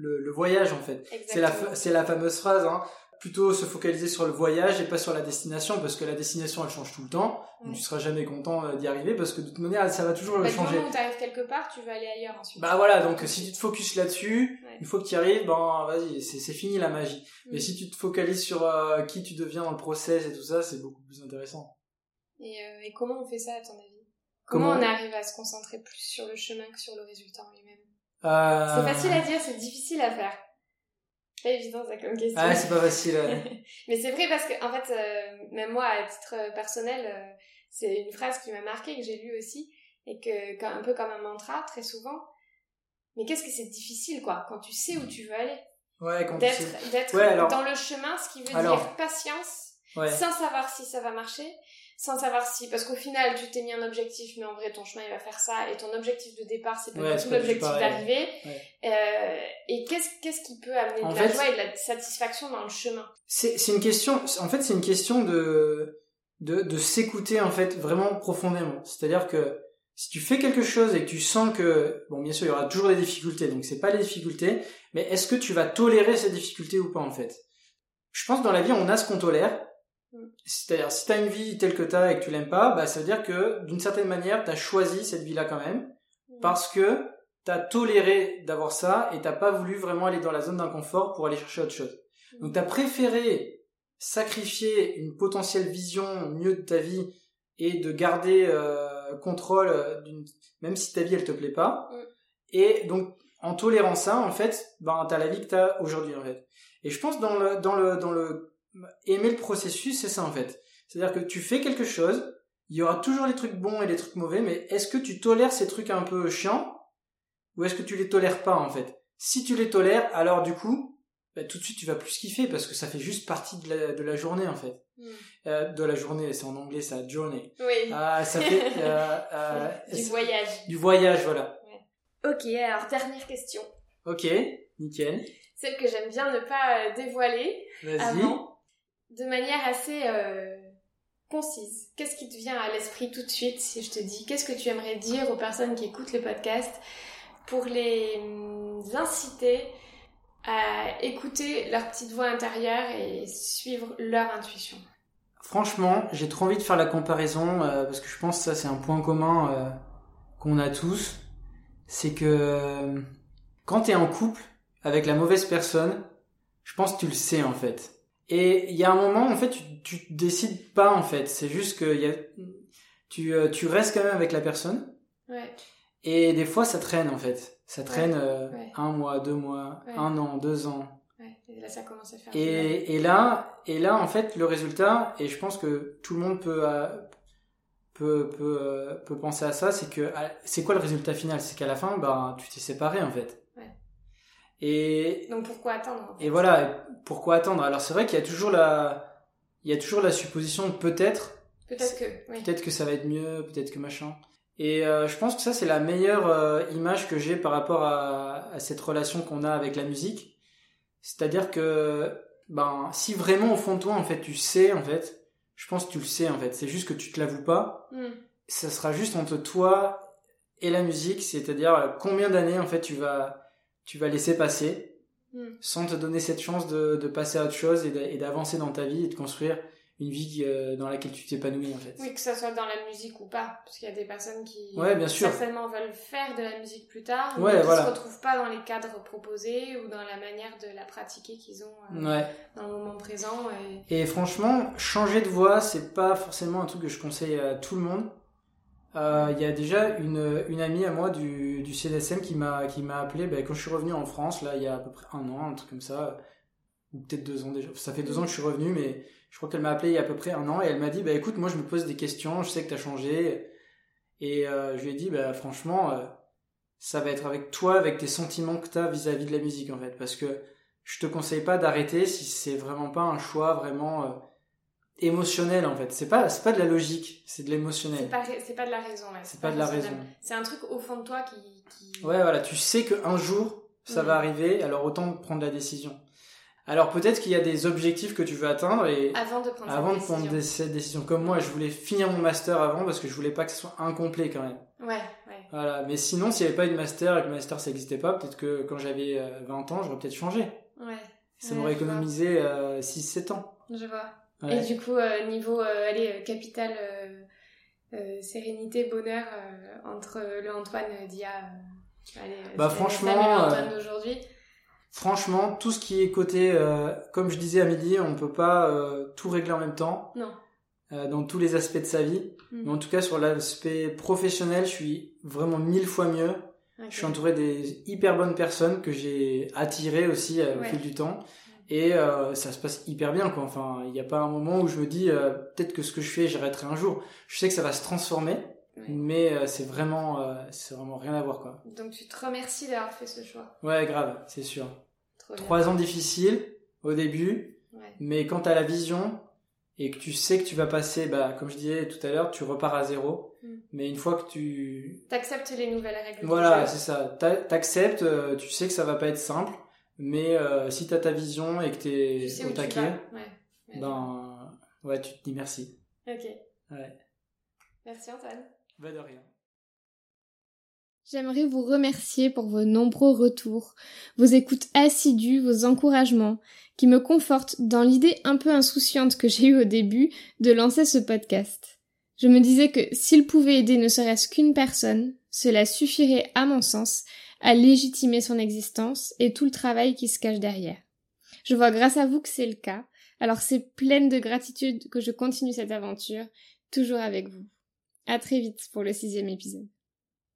le, le voyage en fait. C'est la c'est fameuse phrase hein. plutôt se focaliser sur le voyage et pas sur la destination parce que la destination elle change tout le temps. Donc tu seras jamais content euh, d'y arriver parce que de toute manière ça va toujours Bah, du changer. moment où t'arrives quelque part, tu vas aller ailleurs ensuite. Bah voilà, donc si tu te focuses là-dessus, Ouais. une fois que tu y arrives, ben vas-y, c'est fini la magie. Mm. Mais si tu te focalises sur euh, qui tu deviens dans le process et tout ça, c'est beaucoup plus intéressant. Et, euh, et comment on fait ça à ton avis? Comment- Comment on arrive à se concentrer plus sur le chemin que sur le résultat en lui-même? Euh... C'est facile à dire, c'est difficile à faire. Pas évident ça comme question. Ah, c'est pas facile. ouais. Mais c'est vrai parce que, en fait, euh, même moi, à titre personnel, euh, c'est une phrase qui m'a marqué, que j'ai lue aussi, et que, quand- un peu comme un mantra, très souvent. Mais qu'est-ce que c'est difficile, quoi, quand tu sais où tu veux aller. Ouais, D'être, d'être Ouais, alors- dans le chemin, ce qui veut Alors- dire patience, Ouais. sans savoir si ça va marcher, sans savoir si, parce qu'au final, tu t'es mis un objectif, mais en vrai, ton chemin, il va faire ça, et ton objectif de départ, c'est pas Ouais, du tout l'objectif d'arrivée. Ouais. Euh, et qu'est-ce, qu'est-ce qui peut amener En de la joie et de la satisfaction dans le chemin? C'est c'est une question. En fait, c'est une question de de, de s'écouter en fait vraiment profondément. C'est-à-dire que si tu fais quelque chose et que tu sens que bon, bien sûr, il y aura toujours des difficultés. Donc c'est pas les difficultés, mais est-ce que tu vas tolérer ces difficultés ou pas en fait? Je pense que dans la vie, on a ce qu'on tolère. Mm. C'est-à-dire, si t'as une vie telle que t'as et que tu l'aimes pas, bah, ça veut dire que, d'une certaine manière, t'as choisi cette vie-là quand même, parce que t'as toléré d'avoir ça et t'as pas voulu vraiment aller dans la zone d'inconfort pour aller chercher autre chose. Donc t'as préféré sacrifier une potentielle vision mieux de ta vie et de garder euh, contrôle d'une même si ta vie elle te plaît pas. Mm. Et donc en tolérant ça en fait, ben t'as la vie que t'as aujourd'hui en fait. Et je pense dans le dans le dans le aimer le processus, c'est ça en fait. C'est-à-dire que tu fais quelque chose, il y aura toujours les trucs bons et les trucs mauvais, mais est-ce que tu tolères ces trucs un peu chiants ou est-ce que tu les tolères pas en fait? Si tu les tolères, alors du coup, bah, tout de suite tu vas plus kiffer parce que ça fait juste partie de la, de la journée en fait. Mm. Euh, de la journée, c'est en anglais ça, journey. Oui, Ah, ça fait euh, euh, du voyage. du voyage, voilà. Ok, alors dernière question. Ok, nickel. Celle que j'aime bien ne pas dévoiler Vas-y. avant, de manière assez euh, concise. Qu'est-ce qui te vient à l'esprit tout de suite si je te dis? Qu'est-ce que tu aimerais dire aux personnes qui écoutent le podcast pour les hum, inciter à écouter leur petite voix intérieure et suivre leur intuition? Franchement, j'ai trop envie de faire la comparaison euh, parce que je pense que ça c'est un point commun euh, qu'on a tous, c'est que euh, quand t'es en couple avec la mauvaise personne, je pense que tu le sais en fait. Et il y a un moment en fait tu, tu décides pas en fait, c'est juste que il y a, tu euh, tu restes quand même avec la personne Ouais. et des fois ça traîne en fait, ça traîne euh, ouais. un mois, deux mois, un an, deux ans. Ouais, et là ça commence à faire. Et, et là, et là, en fait, le résultat, et je pense que tout le monde peut, euh, peut, peut, peut penser à ça, c'est que, c'est quoi le résultat final? C'est qu'à la fin, bah, tu t'es séparé, en fait. Et, Donc pourquoi attendre en fait? et voilà, pourquoi attendre? Alors, c'est vrai qu'il y a toujours la, il y a toujours la supposition de peut-être, Peut-être que, oui. peut-être que ça va être mieux, peut-être que machin. Et euh, je pense que ça, c'est la meilleure euh, image que j'ai par rapport à, à cette relation qu'on a avec la musique. C'est-à-dire que, ben, si vraiment au fond de toi, en fait, tu sais, en fait, je pense que tu le sais, en fait. C'est juste que tu te l'avoues pas. Hmm. Ça sera juste entre toi et la musique. C'est-à-dire euh, combien d'années, en fait, tu vas, tu vas laisser passer Hmm. sans te donner cette chance de, de passer à autre chose et d'a- et d'avancer dans ta vie et de construire une vie euh, dans laquelle tu t'épanouis, en fait. Oui, que ça soit dans la musique ou pas, parce qu'il y a des personnes qui Ouais, bien sûr. certainement veulent faire de la musique plus tard, Ouais, mais qui voilà. se retrouvent pas dans les cadres proposés ou dans la manière de la pratiquer qu'ils ont euh, Ouais. dans le moment présent. Et... Et franchement, changer de voix, c'est pas forcément un truc que je conseille à tout le monde. Euh, Il y a déjà une, une amie à moi du, du CNSM qui m'a qui m'a appelé ben, quand je suis revenu en France, là, il y a à peu près un an, un truc comme ça, ou peut-être deux ans déjà. Ça fait deux ans que je suis revenu, mais je crois qu'elle m'a appelé il y a à peu près un an et elle m'a dit, bah écoute, moi je me pose des questions, je sais que t'as changé. Et euh, je lui ai dit, bah franchement, euh, ça va être avec toi, avec tes sentiments que t'as vis-à-vis de la musique en fait, parce que je te conseille pas d'arrêter si c'est vraiment pas un choix vraiment euh, émotionnel en fait. C'est pas c'est pas de la logique, c'est de l'émotionnel. C'est pas, c'est pas de la raison. ouais, C'est pas de la raison. C'est un truc au fond de toi qui. qui... Ouais, voilà, tu sais que un jour ça Mhm. va arriver, alors autant prendre la décision. Alors peut-être qu'il y a des objectifs que tu veux atteindre et Avant de prendre avant de cette prendre décision. des- cette décision, comme moi, je voulais finir mon master avant parce que je voulais pas que ce soit incomplet quand même. Ouais, ouais. Voilà, mais sinon s'il n'y avait pas eu de master et que le master ça n'existait pas, peut-être que quand j'avais euh, 20 ans, j'aurais peut-être changé. Ouais. Ça Ouais, m'aurait économisé euh, 6-7 ans. Je vois. Ouais. Et du coup, euh, niveau, euh, allez, euh, capital, sérénité, bonheur, entre le Antoine d'il y a... allez, Bah, franchement, Antoine d'aujourd'hui. Franchement, tout ce qui est côté, comme je disais à midi, on peut pas tout régler en même temps, Non. dans tous les aspects de sa vie. Mm. Mais en tout cas, sur l'aspect professionnel, je suis vraiment mille fois mieux. Je suis entouré des hyper bonnes personnes que j'ai attirées aussi au Ouais. fil du temps. Et euh, ça se passe hyper bien, quoi. Enfin, il n'y a pas un moment où je me dis, euh, peut-être que ce que je fais, j'arrêterai un jour. Je sais que ça va se transformer, Ouais. mais euh, c'est vraiment, euh, c'est vraiment rien à voir, quoi. Donc tu te remercies d'avoir fait ce choix. Ouais, grave, c'est sûr. Trop bien. Trois ans difficiles au début, Ouais. mais quand t'as la vision et que tu sais que tu vas passer, bah, comme je disais tout à l'heure, tu repars à zéro. Mm. Mais une fois que tu, T'acceptes les nouvelles règles. voilà, c'est ça, T'a- t'acceptes, tu sais que ça va pas être simple, mais euh, si t'as ta vision et que t'es Tu sais où au tu taquet. Ouais. Ben, ouais, tu te dis merci. Ok. Ouais. Merci Antoine. Bah de rien. J'aimerais vous remercier pour vos nombreux retours, vos écoutes assidues, vos encouragements, qui me confortent dans l'idée un peu insouciante que j'ai eue au début de lancer ce podcast. Je me disais que s'il pouvait aider ne serait-ce qu'une personne, cela suffirait, à mon sens, à légitimer son existence et tout le travail qui se cache derrière. Je vois grâce à vous que c'est le cas, alors c'est pleine de gratitude que je continue cette aventure, toujours avec vous. À très vite pour le sixième épisode.